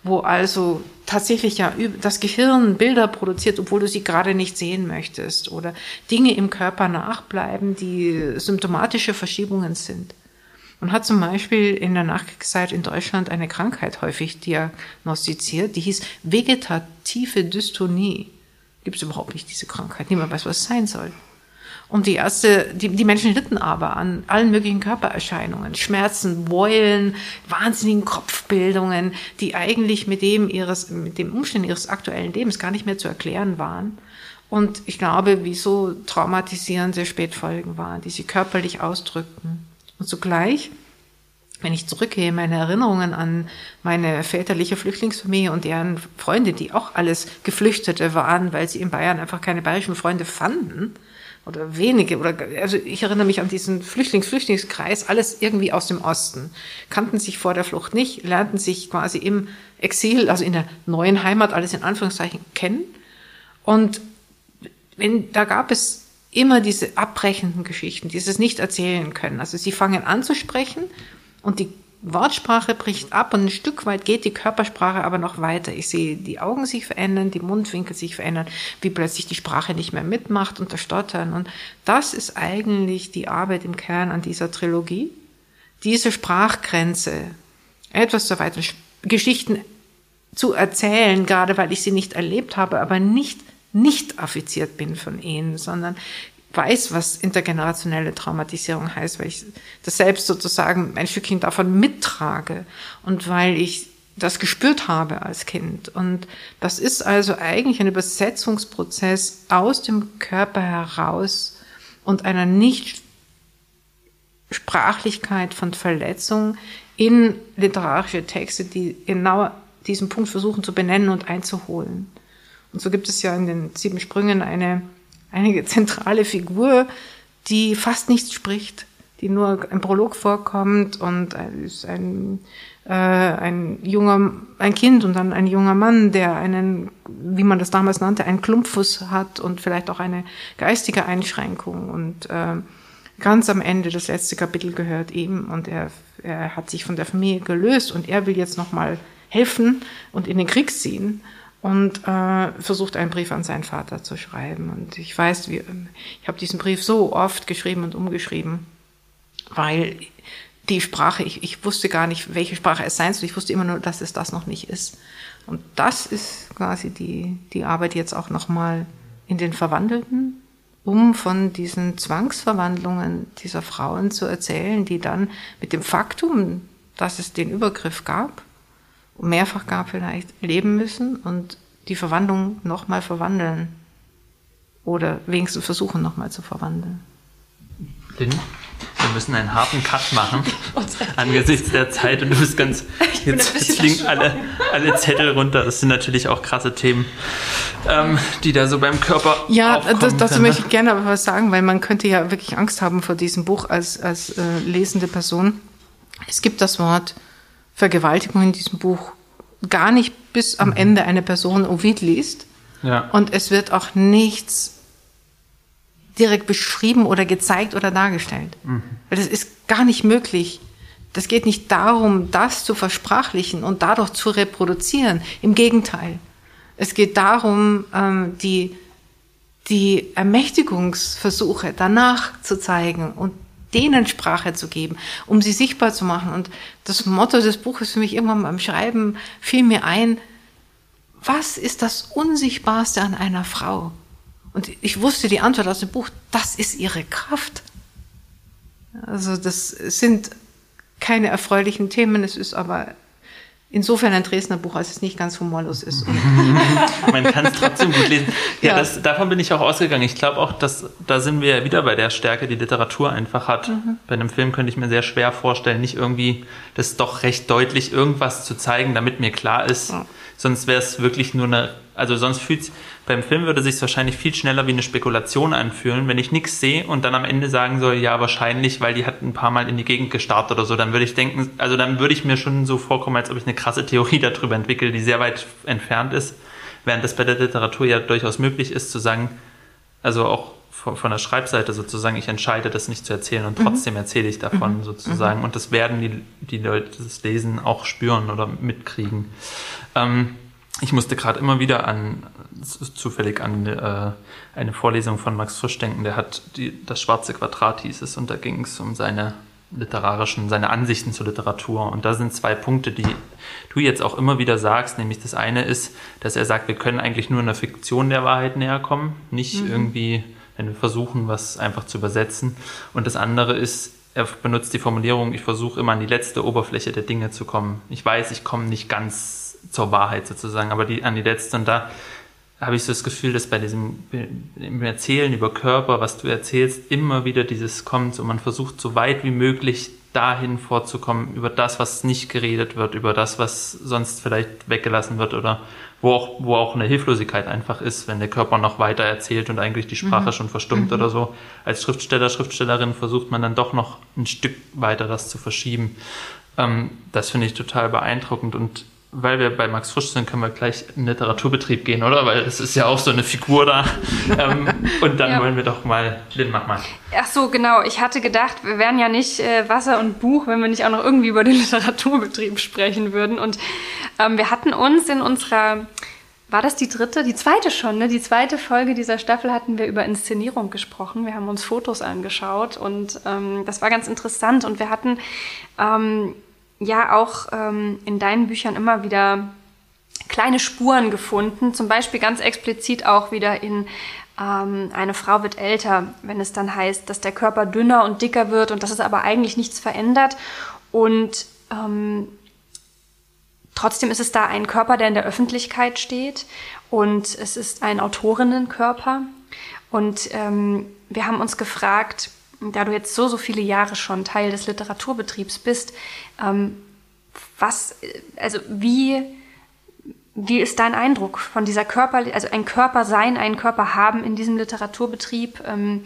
Wo also tatsächlich ja das Gehirn Bilder produziert, obwohl du sie gerade nicht sehen möchtest oder Dinge im Körper nachbleiben, die symptomatische Verschiebungen sind. Man hat zum Beispiel in der Nachkriegszeit in Deutschland eine Krankheit häufig diagnostiziert, die hieß vegetative Dystonie. Gibt es überhaupt nicht diese Krankheit. Niemand weiß, was es sein soll. Und die erste, die, die Menschen litten aber an allen möglichen Körpererscheinungen, Schmerzen, Beulen, wahnsinnigen Kopfbildungen, die eigentlich mit dem ihres, mit dem Umstand ihres aktuellen Lebens gar nicht mehr zu erklären waren. Und ich glaube, wieso traumatisierende Spätfolgen waren, die sie körperlich ausdrückten. Und zugleich, wenn ich zurückgehe, meine Erinnerungen an meine väterliche Flüchtlingsfamilie und deren Freunde, die auch alles Geflüchtete waren, weil sie in Bayern einfach keine bayerischen Freunde fanden, oder wenige, oder, also ich erinnere mich an diesen Flüchtlings-Flüchtlingskreis, alles irgendwie aus dem Osten, kannten sich vor der Flucht nicht, lernten sich quasi im Exil, also in der neuen Heimat, alles in Anführungszeichen kennen. Und wenn, da gab es immer diese abbrechenden Geschichten, dieses nicht erzählen können. Also sie fangen an zu sprechen und die Wortsprache bricht ab und ein Stück weit geht die Körpersprache aber noch weiter. Ich sehe die Augen sich verändern, die Mundwinkel sich verändern, wie plötzlich die Sprache nicht mehr mitmacht und das Stottern. Und das ist eigentlich die Arbeit im Kern an dieser Trilogie. Diese Sprachgrenze, etwas zu weiter, Geschichten zu erzählen, gerade weil ich sie nicht erlebt habe, aber nicht nicht affiziert bin von ihnen, sondern weiß, was intergenerationelle Traumatisierung heißt, weil ich das selbst sozusagen ein Stückchen davon mittrage und weil ich das gespürt habe als Kind. Und das ist also eigentlich ein Übersetzungsprozess aus dem Körper heraus und einer Nicht-Sprachlichkeit von Verletzung in literarische Texte, die genau diesen Punkt versuchen zu benennen und einzuholen. Und so gibt es ja in den sieben Sprüngen eine eine zentrale Figur, die fast nichts spricht, die nur im Prolog vorkommt und ist ein, äh, ein junger, ein Kind und dann ein junger Mann, der einen, wie man das damals nannte, einen Klumpfuß hat und vielleicht auch eine geistige Einschränkung. Und äh, ganz am Ende das letzte Kapitel gehört ihm und er, er hat sich von der Familie gelöst und er will jetzt nochmal helfen und in den Krieg ziehen und äh, versucht einen Brief an seinen Vater zu schreiben. Und ich weiß, wie, ich habe diesen Brief so oft geschrieben und umgeschrieben, weil die Sprache, ich, ich wusste gar nicht, welche Sprache es sein soll. Ich wusste immer nur, dass es das noch nicht ist. Und das ist quasi die, die Arbeit jetzt auch nochmal in den Verwandelten, um von diesen Zwangsverwandlungen dieser Frauen zu erzählen, die dann mit dem Faktum, dass es den Übergriff gab, mehrfach gab vielleicht, leben müssen und die Verwandlung nochmal verwandeln. Oder wenigstens versuchen nochmal zu verwandeln. Lynn, wir müssen einen harten Cut machen angesichts der Zeit und du bist ganz jetzt, jetzt fliegen alle, alle Zettel runter. Das sind natürlich auch krasse Themen, ähm, die da so beim Körper Ja, das, dazu möchte ich gerne aber was sagen, weil man könnte ja wirklich Angst haben vor diesem Buch als, als äh, lesende Person. Es gibt das Wort Vergewaltigung in diesem Buch gar nicht bis am mhm. Ende eine Person Ovid liest. Ja. Und es wird auch nichts direkt beschrieben oder gezeigt oder dargestellt. Mhm. Weil das ist gar nicht möglich. Das geht nicht darum, das zu versprachlichen und dadurch zu reproduzieren. Im Gegenteil. Es geht darum, ähm, die, die Ermächtigungsversuche danach zu zeigen und denen Sprache zu geben, um sie sichtbar zu machen. Und das Motto des Buches für mich irgendwann beim Schreiben fiel mir ein, was ist das Unsichtbarste an einer Frau? Und ich wusste die Antwort aus dem Buch, das ist ihre Kraft. Also das sind keine erfreulichen Themen, es ist aber insofern ein Dresdner Buch, als es nicht ganz humorlos ist. Man kann es trotzdem gut lesen. Ja, ja. Das, davon bin ich auch ausgegangen. Ich glaube auch, dass da sind wir wieder bei der Stärke, die Literatur einfach hat. Mhm. Bei einem Film könnte ich mir sehr schwer vorstellen, nicht irgendwie das doch recht deutlich irgendwas zu zeigen, damit mir klar ist. Ja. Sonst wäre es wirklich nur eine, also sonst fühlt beim Film würde sich wahrscheinlich viel schneller wie eine Spekulation anfühlen, wenn ich nichts sehe und dann am Ende sagen soll, ja, wahrscheinlich, weil die hat ein paar Mal in die Gegend gestartet oder so, dann würde ich denken, also dann würde ich mir schon so vorkommen, als ob ich eine krasse Theorie darüber entwickle, die sehr weit entfernt ist, während das bei der Literatur ja durchaus möglich ist, zu sagen, also auch von, von der Schreibseite sozusagen, ich entscheide das nicht zu erzählen und mhm. trotzdem erzähle ich davon mhm. sozusagen. Mhm. Und das werden die, die Leute das Lesen auch spüren oder mitkriegen. Ähm, ich musste gerade immer wieder an zufällig an äh, eine Vorlesung von Max Frisch denken, der hat die, das schwarze Quadrat hieß es und da ging es um seine literarischen, seine Ansichten zur Literatur. Und da sind zwei Punkte, die du jetzt auch immer wieder sagst, nämlich das eine ist, dass er sagt, wir können eigentlich nur in der Fiktion der Wahrheit näher kommen, nicht mhm. irgendwie, wenn wir versuchen, was einfach zu übersetzen. Und das andere ist, er benutzt die Formulierung, ich versuche immer an die letzte Oberfläche der Dinge zu kommen. Ich weiß, ich komme nicht ganz zur Wahrheit sozusagen, aber die, an die letzte und da habe ich so das Gefühl, dass bei diesem Erzählen über Körper, was du erzählst, immer wieder dieses kommt und man versucht so weit wie möglich dahin vorzukommen, über das, was nicht geredet wird, über das, was sonst vielleicht weggelassen wird oder wo auch, wo auch eine Hilflosigkeit einfach ist, wenn der Körper noch weiter erzählt und eigentlich die Sprache mhm. schon verstummt mhm. oder so. Als Schriftsteller, Schriftstellerin versucht man dann doch noch ein Stück weiter das zu verschieben. Ähm, das finde ich total beeindruckend und weil wir bei Max Frisch sind, können wir gleich in den Literaturbetrieb gehen, oder? Weil es ist ja auch so eine Figur da. ähm, und dann ja. wollen wir doch mal, Lynn, mach mal. Ach so, genau. Ich hatte gedacht, wir wären ja nicht äh, Wasser und Buch, wenn wir nicht auch noch irgendwie über den Literaturbetrieb sprechen würden. Und ähm, wir hatten uns in unserer, war das die dritte? Die zweite schon, ne? Die zweite Folge dieser Staffel hatten wir über Inszenierung gesprochen. Wir haben uns Fotos angeschaut und ähm, das war ganz interessant. Und wir hatten ähm, ja auch ähm, in deinen Büchern immer wieder kleine Spuren gefunden, zum Beispiel ganz explizit auch wieder in ähm, eine Frau wird älter, wenn es dann heißt, dass der Körper dünner und dicker wird und dass es aber eigentlich nichts verändert. Und ähm, trotzdem ist es da ein Körper, der in der Öffentlichkeit steht und es ist ein Autorinnenkörper. Und ähm, wir haben uns gefragt, da du jetzt so, so viele Jahre schon Teil des Literaturbetriebs bist, ähm, was, also wie, wie ist dein Eindruck von dieser Körper, also ein Körper sein, einen Körper haben in diesem Literaturbetrieb? Ähm,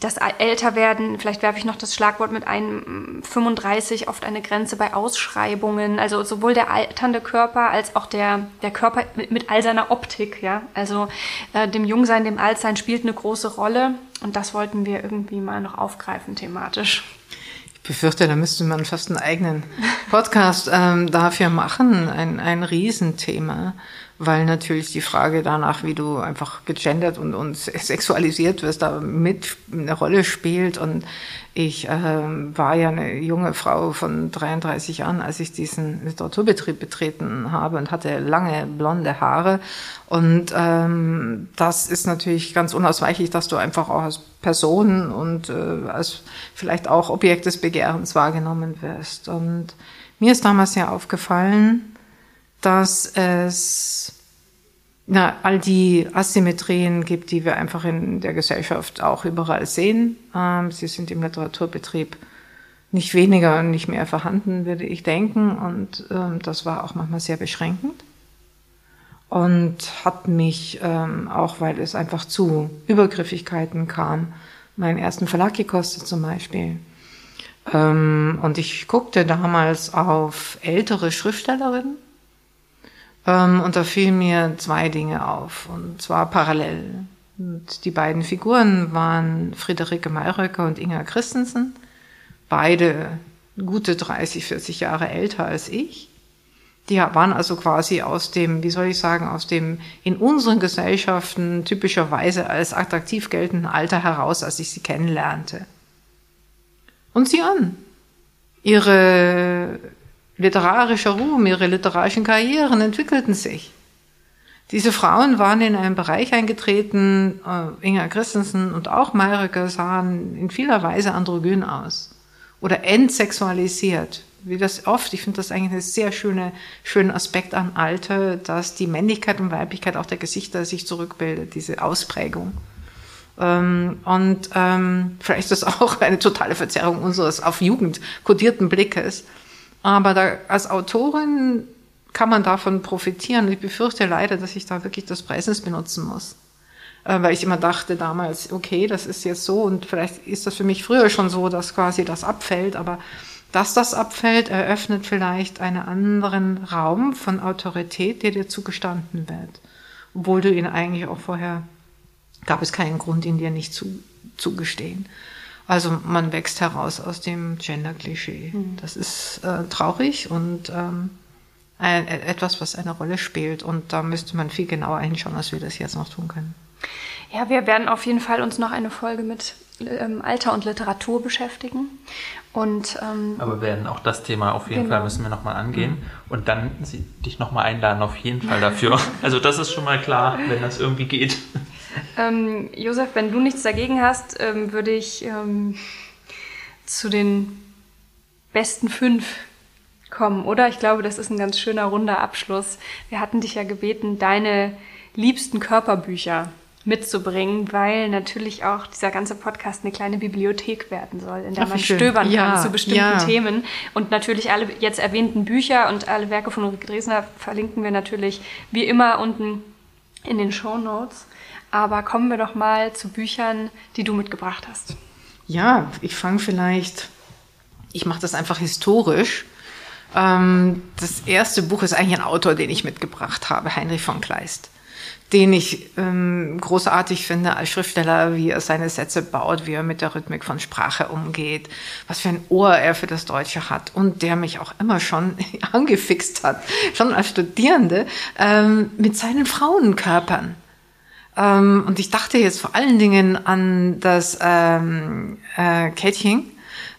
das Älterwerden, vielleicht werfe ich noch das Schlagwort mit ein, 35 oft eine Grenze bei Ausschreibungen, also sowohl der alternde Körper als auch der, der Körper mit, mit all seiner Optik, ja. Also äh, dem Jungsein, dem Altsein spielt eine große Rolle und das wollten wir irgendwie mal noch aufgreifen thematisch. Ich befürchte, da müsste man fast einen eigenen Podcast ähm, dafür machen, ein, ein Riesenthema weil natürlich die Frage danach, wie du einfach gegendert und, und sexualisiert wirst, da mit eine Rolle spielt. Und ich äh, war ja eine junge Frau von 33 Jahren, als ich diesen Literaturbetrieb betreten habe und hatte lange blonde Haare. Und ähm, das ist natürlich ganz unausweichlich, dass du einfach auch als Person und äh, als vielleicht auch Objekt des Begehrens wahrgenommen wirst. Und mir ist damals ja aufgefallen, dass es na, all die Asymmetrien gibt, die wir einfach in der Gesellschaft auch überall sehen. Ähm, sie sind im Literaturbetrieb nicht weniger und nicht mehr vorhanden, würde ich denken. Und ähm, das war auch manchmal sehr beschränkend. Und hat mich, ähm, auch weil es einfach zu Übergriffigkeiten kam, meinen ersten Verlag gekostet zum Beispiel. Ähm, und ich guckte damals auf ältere Schriftstellerinnen und da fielen mir zwei Dinge auf, und zwar parallel. Und die beiden Figuren waren Friederike Mayröcker und Inga Christensen, beide gute 30, 40 Jahre älter als ich. Die waren also quasi aus dem, wie soll ich sagen, aus dem in unseren Gesellschaften typischerweise als attraktiv geltenden Alter heraus, als ich sie kennenlernte. Und sie an. Ihre literarischer Ruhm, ihre literarischen Karrieren entwickelten sich. Diese Frauen waren in einen Bereich eingetreten, äh, Inga Christensen und auch Mayreke sahen in vieler Weise androgyn aus oder entsexualisiert. wie das oft, ich finde das eigentlich einen sehr schöne, schönen Aspekt an Alter, dass die Männlichkeit und Weiblichkeit auch der Gesichter sich zurückbildet, diese Ausprägung. Ähm, und ähm, vielleicht ist das auch eine totale Verzerrung unseres auf Jugend kodierten Blickes. Aber da, als Autorin kann man davon profitieren. Ich befürchte leider, dass ich da wirklich das Präsens benutzen muss. Äh, weil ich immer dachte damals, okay, das ist jetzt so und vielleicht ist das für mich früher schon so, dass quasi das abfällt, aber dass das abfällt, eröffnet vielleicht einen anderen Raum von Autorität, der dir zugestanden wird, obwohl du ihn eigentlich auch vorher gab es keinen Grund, ihn dir nicht zu, zugestehen. Also man wächst heraus aus dem Gender-Klischee. Mhm. Das ist äh, traurig und ähm, ein, etwas, was eine Rolle spielt. Und da müsste man viel genauer hinschauen, als wir das jetzt noch tun können. Ja, wir werden auf jeden Fall uns noch eine Folge mit ähm, Alter und Literatur beschäftigen. Und, ähm, Aber wir werden auch das Thema auf jeden genau. Fall müssen wir nochmal angehen mhm. und dann sie, dich nochmal einladen, auf jeden Fall dafür. also das ist schon mal klar, wenn das irgendwie geht. Ähm, Josef, wenn du nichts dagegen hast, ähm, würde ich ähm, zu den besten fünf kommen, oder? Ich glaube, das ist ein ganz schöner runder Abschluss. Wir hatten dich ja gebeten, deine liebsten Körperbücher mitzubringen, weil natürlich auch dieser ganze Podcast eine kleine Bibliothek werden soll, in der Ach, man stöbern ja, kann zu bestimmten ja. Themen. Und natürlich alle jetzt erwähnten Bücher und alle Werke von Ulrike Dresner verlinken wir natürlich wie immer unten in den Show Notes. Aber kommen wir doch mal zu Büchern, die du mitgebracht hast. Ja, ich fange vielleicht, ich mache das einfach historisch. Ähm, das erste Buch ist eigentlich ein Autor, den ich mitgebracht habe, Heinrich von Kleist den ich ähm, großartig finde als Schriftsteller, wie er seine Sätze baut, wie er mit der Rhythmik von Sprache umgeht, was für ein Ohr er für das Deutsche hat und der mich auch immer schon angefixt hat, schon als Studierende, ähm, mit seinen Frauenkörpern. Ähm, und ich dachte jetzt vor allen Dingen an das ähm, äh, Kätchen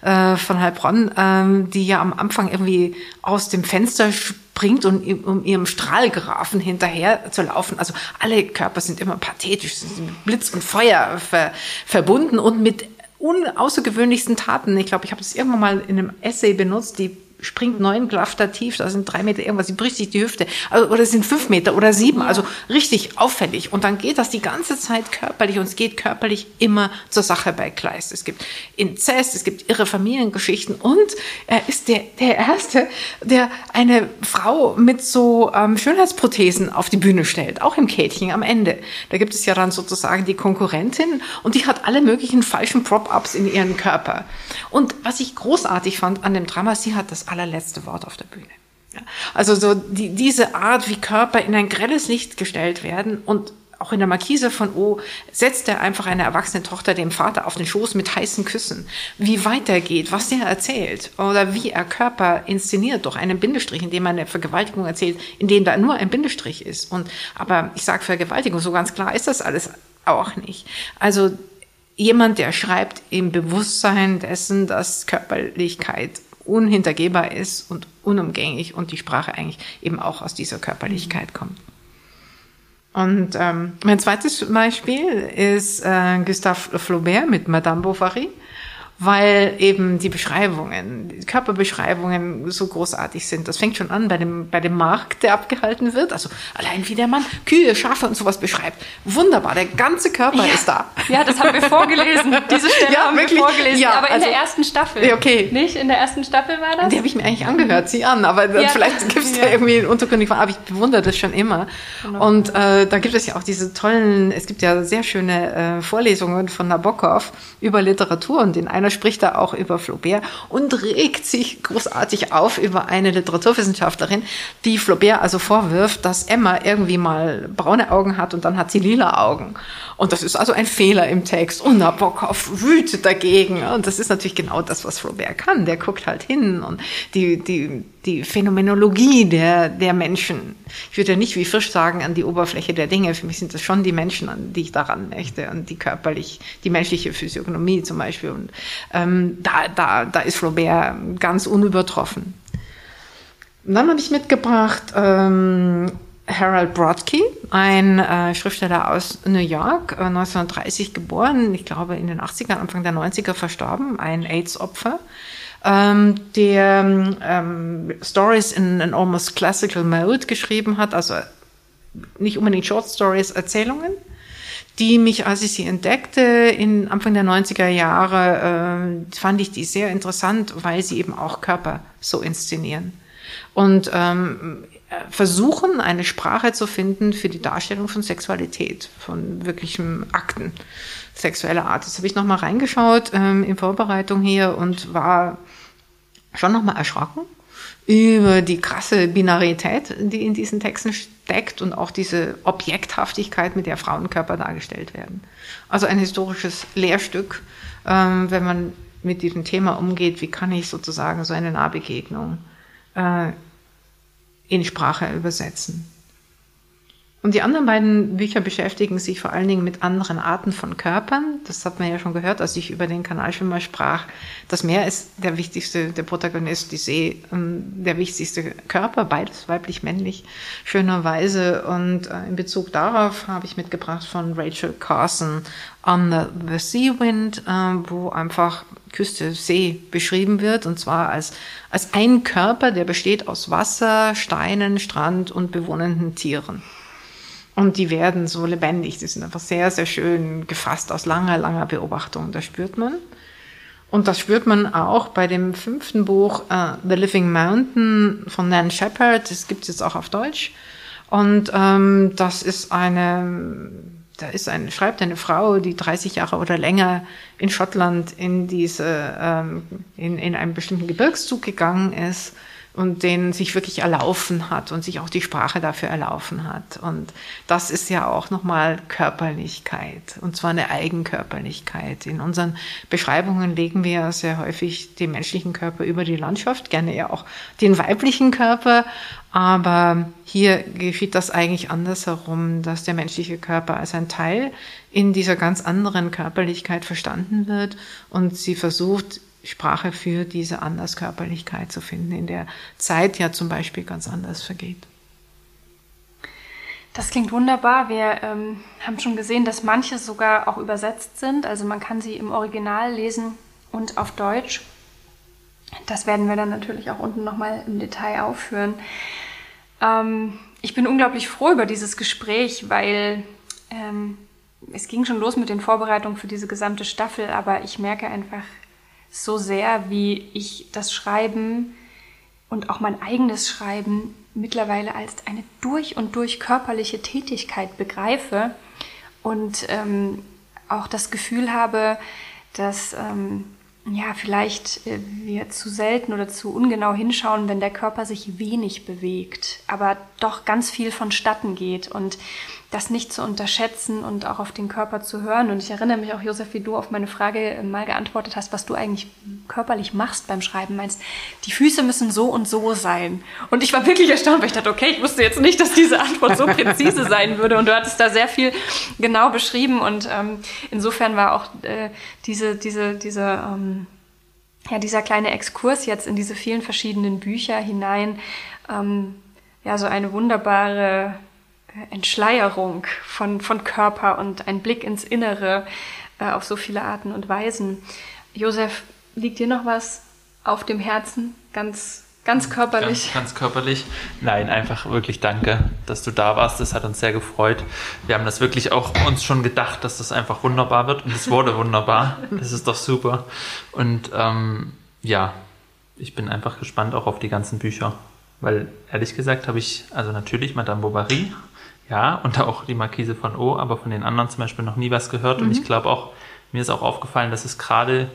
äh, von Heilbronn, ähm, die ja am Anfang irgendwie aus dem Fenster bringt und um ihrem Strahlgrafen hinterher zu laufen. Also alle Körper sind immer pathetisch, sind mit Blitz und Feuer ver verbunden und mit unaußergewöhnlichsten Taten. Ich glaube, ich habe es irgendwann mal in einem Essay benutzt, die springt neun Klafter tief, da sind drei Meter irgendwas, sie bricht sich die Hüfte. Also, oder es sind fünf Meter oder sieben, also richtig auffällig. Und dann geht das die ganze Zeit körperlich und es geht körperlich immer zur Sache bei Kleist. Es gibt Inzest, es gibt irre Familiengeschichten und er ist der, der Erste, der eine Frau mit so ähm, Schönheitsprothesen auf die Bühne stellt, auch im Kätchen am Ende. Da gibt es ja dann sozusagen die Konkurrentin und die hat alle möglichen falschen Prop-Ups in ihren Körper. Und was ich großartig fand an dem Drama, sie hat das allerletzte Wort auf der Bühne. Also so die, diese Art, wie Körper in ein grelles Licht gestellt werden und auch in der Markise von O setzt er einfach eine erwachsene Tochter dem Vater auf den Schoß mit heißen Küssen. Wie weitergeht, was der erzählt oder wie er Körper inszeniert durch einen Bindestrich, in dem er eine Vergewaltigung erzählt, in dem da nur ein Bindestrich ist. Und aber ich sage Vergewaltigung, so ganz klar ist das alles auch nicht. Also jemand, der schreibt im Bewusstsein dessen, dass Körperlichkeit unhintergehbar ist und unumgänglich und die Sprache eigentlich eben auch aus dieser Körperlichkeit kommt. Und ähm, mein zweites Beispiel ist äh, Gustave Flaubert mit Madame Bovary weil eben die Beschreibungen, die Körperbeschreibungen so großartig sind. Das fängt schon an bei dem, bei dem Markt, der abgehalten wird. Also allein wie der Mann Kühe, Schafe und sowas beschreibt. Wunderbar, der ganze Körper ja. ist da. Ja, das haben wir vorgelesen. Diese Stelle ja, haben wirklich? wir vorgelesen. Ja, aber in also, der ersten Staffel. Okay. Nicht? In der ersten Staffel war das? Die habe ich mir eigentlich angehört, sie an. Aber ja. vielleicht gibt es ja. irgendwie einen untergründig. Aber ich bewundere das schon immer. Genau. Und äh, da gibt es ja auch diese tollen, es gibt ja sehr schöne äh, Vorlesungen von Nabokov über Literatur und in einer einer spricht da auch über Flaubert und regt sich großartig auf über eine Literaturwissenschaftlerin, die Flaubert also vorwirft, dass Emma irgendwie mal braune Augen hat und dann hat sie lila Augen. Und das ist also ein Fehler im Text. Und Nabokov wütet dagegen. Und das ist natürlich genau das, was Flaubert kann. Der guckt halt hin und die, die, die Phänomenologie der, der Menschen. Ich würde ja nicht wie Fisch sagen an die Oberfläche der Dinge. Für mich sind das schon die Menschen, an die ich daran möchte. Und die körperlich, die menschliche Physiognomie zum Beispiel. Und ähm, da, da, da ist Flaubert ganz unübertroffen. Und dann habe ich mitgebracht ähm, Harold Brodke, ein äh, Schriftsteller aus New York, äh, 1930 geboren, ich glaube in den 80ern, Anfang der 90er verstorben, ein AIDS-Opfer. Ähm, der ähm, Stories in an almost classical mode geschrieben hat, also nicht unbedingt Short Stories, Erzählungen, die mich, als ich sie entdeckte, in Anfang der 90er Jahre, äh, fand ich die sehr interessant, weil sie eben auch Körper so inszenieren. Und ähm, versuchen, eine Sprache zu finden für die Darstellung von Sexualität, von wirklichen Akten sexueller Art. Das habe ich nochmal reingeschaut ähm, in Vorbereitung hier und war schon nochmal erschrocken über die krasse Binarität, die in diesen Texten steckt und auch diese Objekthaftigkeit, mit der Frauenkörper dargestellt werden. Also ein historisches Lehrstück, ähm, wenn man mit diesem Thema umgeht, wie kann ich sozusagen so eine Nahbegegnung äh, in Sprache übersetzen. Und die anderen beiden Bücher beschäftigen sich vor allen Dingen mit anderen Arten von Körpern. Das hat man ja schon gehört, als ich über den Kanalschwimmer sprach. Das Meer ist der wichtigste, der Protagonist, die See, ähm, der wichtigste Körper, beides weiblich-männlich, schönerweise. Und äh, in Bezug darauf habe ich mitgebracht von Rachel Carson On the, the Sea Wind, äh, wo einfach Küste, See beschrieben wird, und zwar als, als ein Körper, der besteht aus Wasser, Steinen, Strand und bewohnenden Tieren. Und die werden so lebendig, die sind einfach sehr, sehr schön gefasst aus langer, langer Beobachtung. Das spürt man. Und das spürt man auch bei dem fünften Buch uh, The Living Mountain von Nan Shepard. Das gibt es jetzt auch auf Deutsch. Und ähm, das ist eine, da ist eine, schreibt eine Frau, die 30 Jahre oder länger in Schottland in diese, ähm, in, in einen bestimmten Gebirgszug gegangen ist und den sich wirklich erlaufen hat und sich auch die Sprache dafür erlaufen hat. Und das ist ja auch nochmal Körperlichkeit und zwar eine Eigenkörperlichkeit. In unseren Beschreibungen legen wir sehr häufig den menschlichen Körper über die Landschaft, gerne ja auch den weiblichen Körper, aber hier geschieht das eigentlich andersherum, dass der menschliche Körper als ein Teil in dieser ganz anderen Körperlichkeit verstanden wird und sie versucht, Sprache für diese Anderskörperlichkeit zu finden, in der Zeit ja zum Beispiel ganz anders vergeht. Das klingt wunderbar. Wir ähm, haben schon gesehen, dass manche sogar auch übersetzt sind. Also man kann sie im Original lesen und auf Deutsch. Das werden wir dann natürlich auch unten nochmal im Detail aufführen. Ähm, ich bin unglaublich froh über dieses Gespräch, weil ähm, es ging schon los mit den Vorbereitungen für diese gesamte Staffel, aber ich merke einfach, so sehr, wie ich das Schreiben und auch mein eigenes Schreiben mittlerweile als eine durch und durch körperliche Tätigkeit begreife und ähm, auch das Gefühl habe, dass ähm, ja vielleicht äh, wir zu selten oder zu ungenau hinschauen, wenn der Körper sich wenig bewegt, aber doch ganz viel vonstatten geht. Und das nicht zu unterschätzen und auch auf den Körper zu hören. Und ich erinnere mich auch, Josef, wie du auf meine Frage äh, mal geantwortet hast, was du eigentlich körperlich machst beim Schreiben. Meinst, die Füße müssen so und so sein. Und ich war wirklich erstaunt, weil ich dachte, okay, ich wusste jetzt nicht, dass diese Antwort so präzise sein würde. Und du hattest da sehr viel genau beschrieben. Und ähm, insofern war auch äh, diese, diese, diese, ähm, ja, dieser kleine Exkurs jetzt in diese vielen verschiedenen Bücher hinein, ähm, ja, so eine wunderbare Entschleierung von, von Körper und ein Blick ins Innere äh, auf so viele Arten und Weisen. Josef, liegt dir noch was auf dem Herzen? Ganz, ganz körperlich? Ganz, ganz körperlich. Nein, einfach wirklich danke, dass du da warst. Das hat uns sehr gefreut. Wir haben das wirklich auch uns schon gedacht, dass das einfach wunderbar wird. Und es wurde wunderbar. Das ist doch super. Und ähm, ja, ich bin einfach gespannt auch auf die ganzen Bücher. Weil ehrlich gesagt habe ich, also natürlich Madame Bovary ja, und auch die Markise von O, aber von den anderen zum Beispiel noch nie was gehört. Mhm. Und ich mhm. glaube auch, mir ist auch aufgefallen, dass es gerade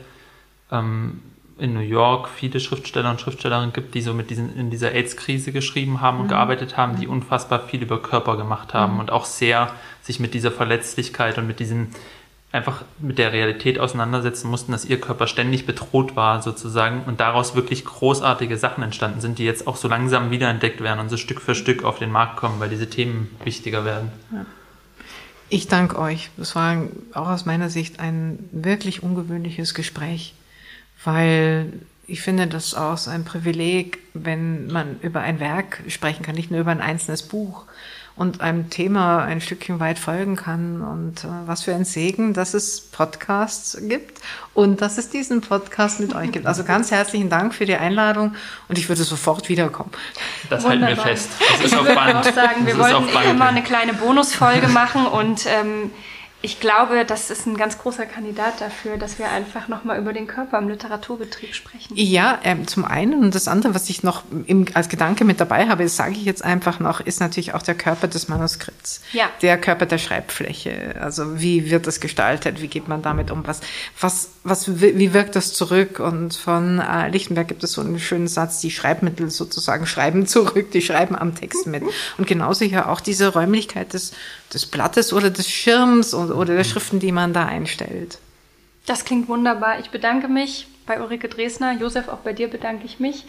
ähm, in New York viele Schriftsteller und Schriftstellerinnen gibt, die so mit diesen, in dieser AIDS-Krise geschrieben haben und mhm. gearbeitet haben, die unfassbar viel über Körper gemacht haben mhm. und auch sehr sich mit dieser Verletzlichkeit und mit diesem einfach mit der Realität auseinandersetzen mussten, dass ihr Körper ständig bedroht war sozusagen und daraus wirklich großartige Sachen entstanden sind, die jetzt auch so langsam wiederentdeckt werden und so Stück für Stück auf den Markt kommen, weil diese Themen wichtiger werden. Ja. Ich danke euch. Das war auch aus meiner Sicht ein wirklich ungewöhnliches Gespräch, weil ich finde das auch ein Privileg, wenn man über ein Werk sprechen kann, nicht nur über ein einzelnes Buch und einem Thema ein Stückchen weit folgen kann. Und äh, was für ein Segen, dass es Podcasts gibt und dass es diesen Podcast mit euch gibt. Also ganz herzlichen Dank für die Einladung und ich würde sofort wiederkommen. Das halten wir fest. Das ist ich auf würde Band. auch sagen, wir Das wollten immer eine kleine Bonusfolge machen und ähm, ich glaube, das ist ein ganz großer Kandidat dafür, dass wir einfach nochmal über den Körper im Literaturbetrieb sprechen. Ja, ähm, zum einen und das andere, was ich noch im, als Gedanke mit dabei habe, das sage ich jetzt einfach noch, ist natürlich auch der Körper des Manuskripts. Ja. Der Körper der Schreibfläche. Also wie wird das gestaltet? Wie geht man damit um? Was, was, was, wie wirkt das zurück? Und von äh, Lichtenberg gibt es so einen schönen Satz, die Schreibmittel sozusagen schreiben zurück, die schreiben am Text mit. Und genauso hier auch diese Räumlichkeit des, des Blattes oder des Schirms und, oder der Schriften, die man da einstellt. Das klingt wunderbar. Ich bedanke mich bei Ulrike Dresner. Josef, auch bei dir bedanke ich mich.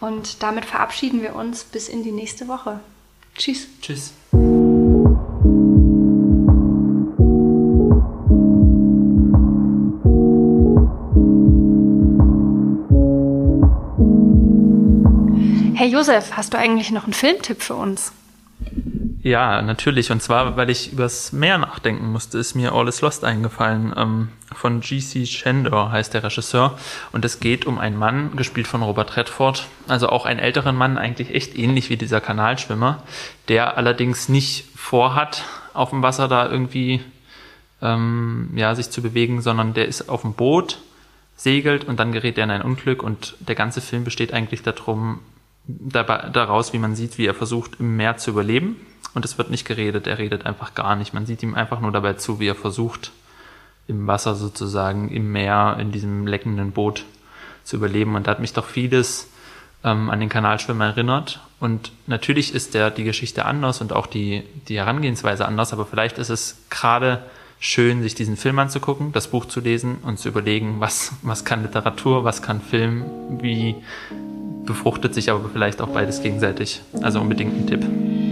Und damit verabschieden wir uns bis in die nächste Woche. Tschüss. Tschüss. Hey Josef, hast du eigentlich noch einen Filmtipp für uns? Ja, natürlich. Und zwar, weil ich übers Meer nachdenken musste, ist mir All is Lost eingefallen. Ähm, von G.C. Shandor heißt der Regisseur. Und es geht um einen Mann, gespielt von Robert Redford. Also auch einen älteren Mann, eigentlich echt ähnlich wie dieser Kanalschwimmer, der allerdings nicht vorhat, auf dem Wasser da irgendwie ähm, ja, sich zu bewegen, sondern der ist auf dem Boot, segelt und dann gerät er in ein Unglück. Und der ganze Film besteht eigentlich darum, dabei, daraus, wie man sieht, wie er versucht, im Meer zu überleben. Und es wird nicht geredet, er redet einfach gar nicht. Man sieht ihm einfach nur dabei zu, wie er versucht, im Wasser sozusagen, im Meer, in diesem leckenden Boot zu überleben. Und da hat mich doch vieles ähm, an den Kanalschwimmer erinnert. Und natürlich ist der die Geschichte anders und auch die, die Herangehensweise anders, aber vielleicht ist es gerade schön, sich diesen Film anzugucken, das Buch zu lesen und zu überlegen, was, was kann Literatur, was kann Film, wie befruchtet sich aber vielleicht auch beides gegenseitig. Also unbedingt ein Tipp.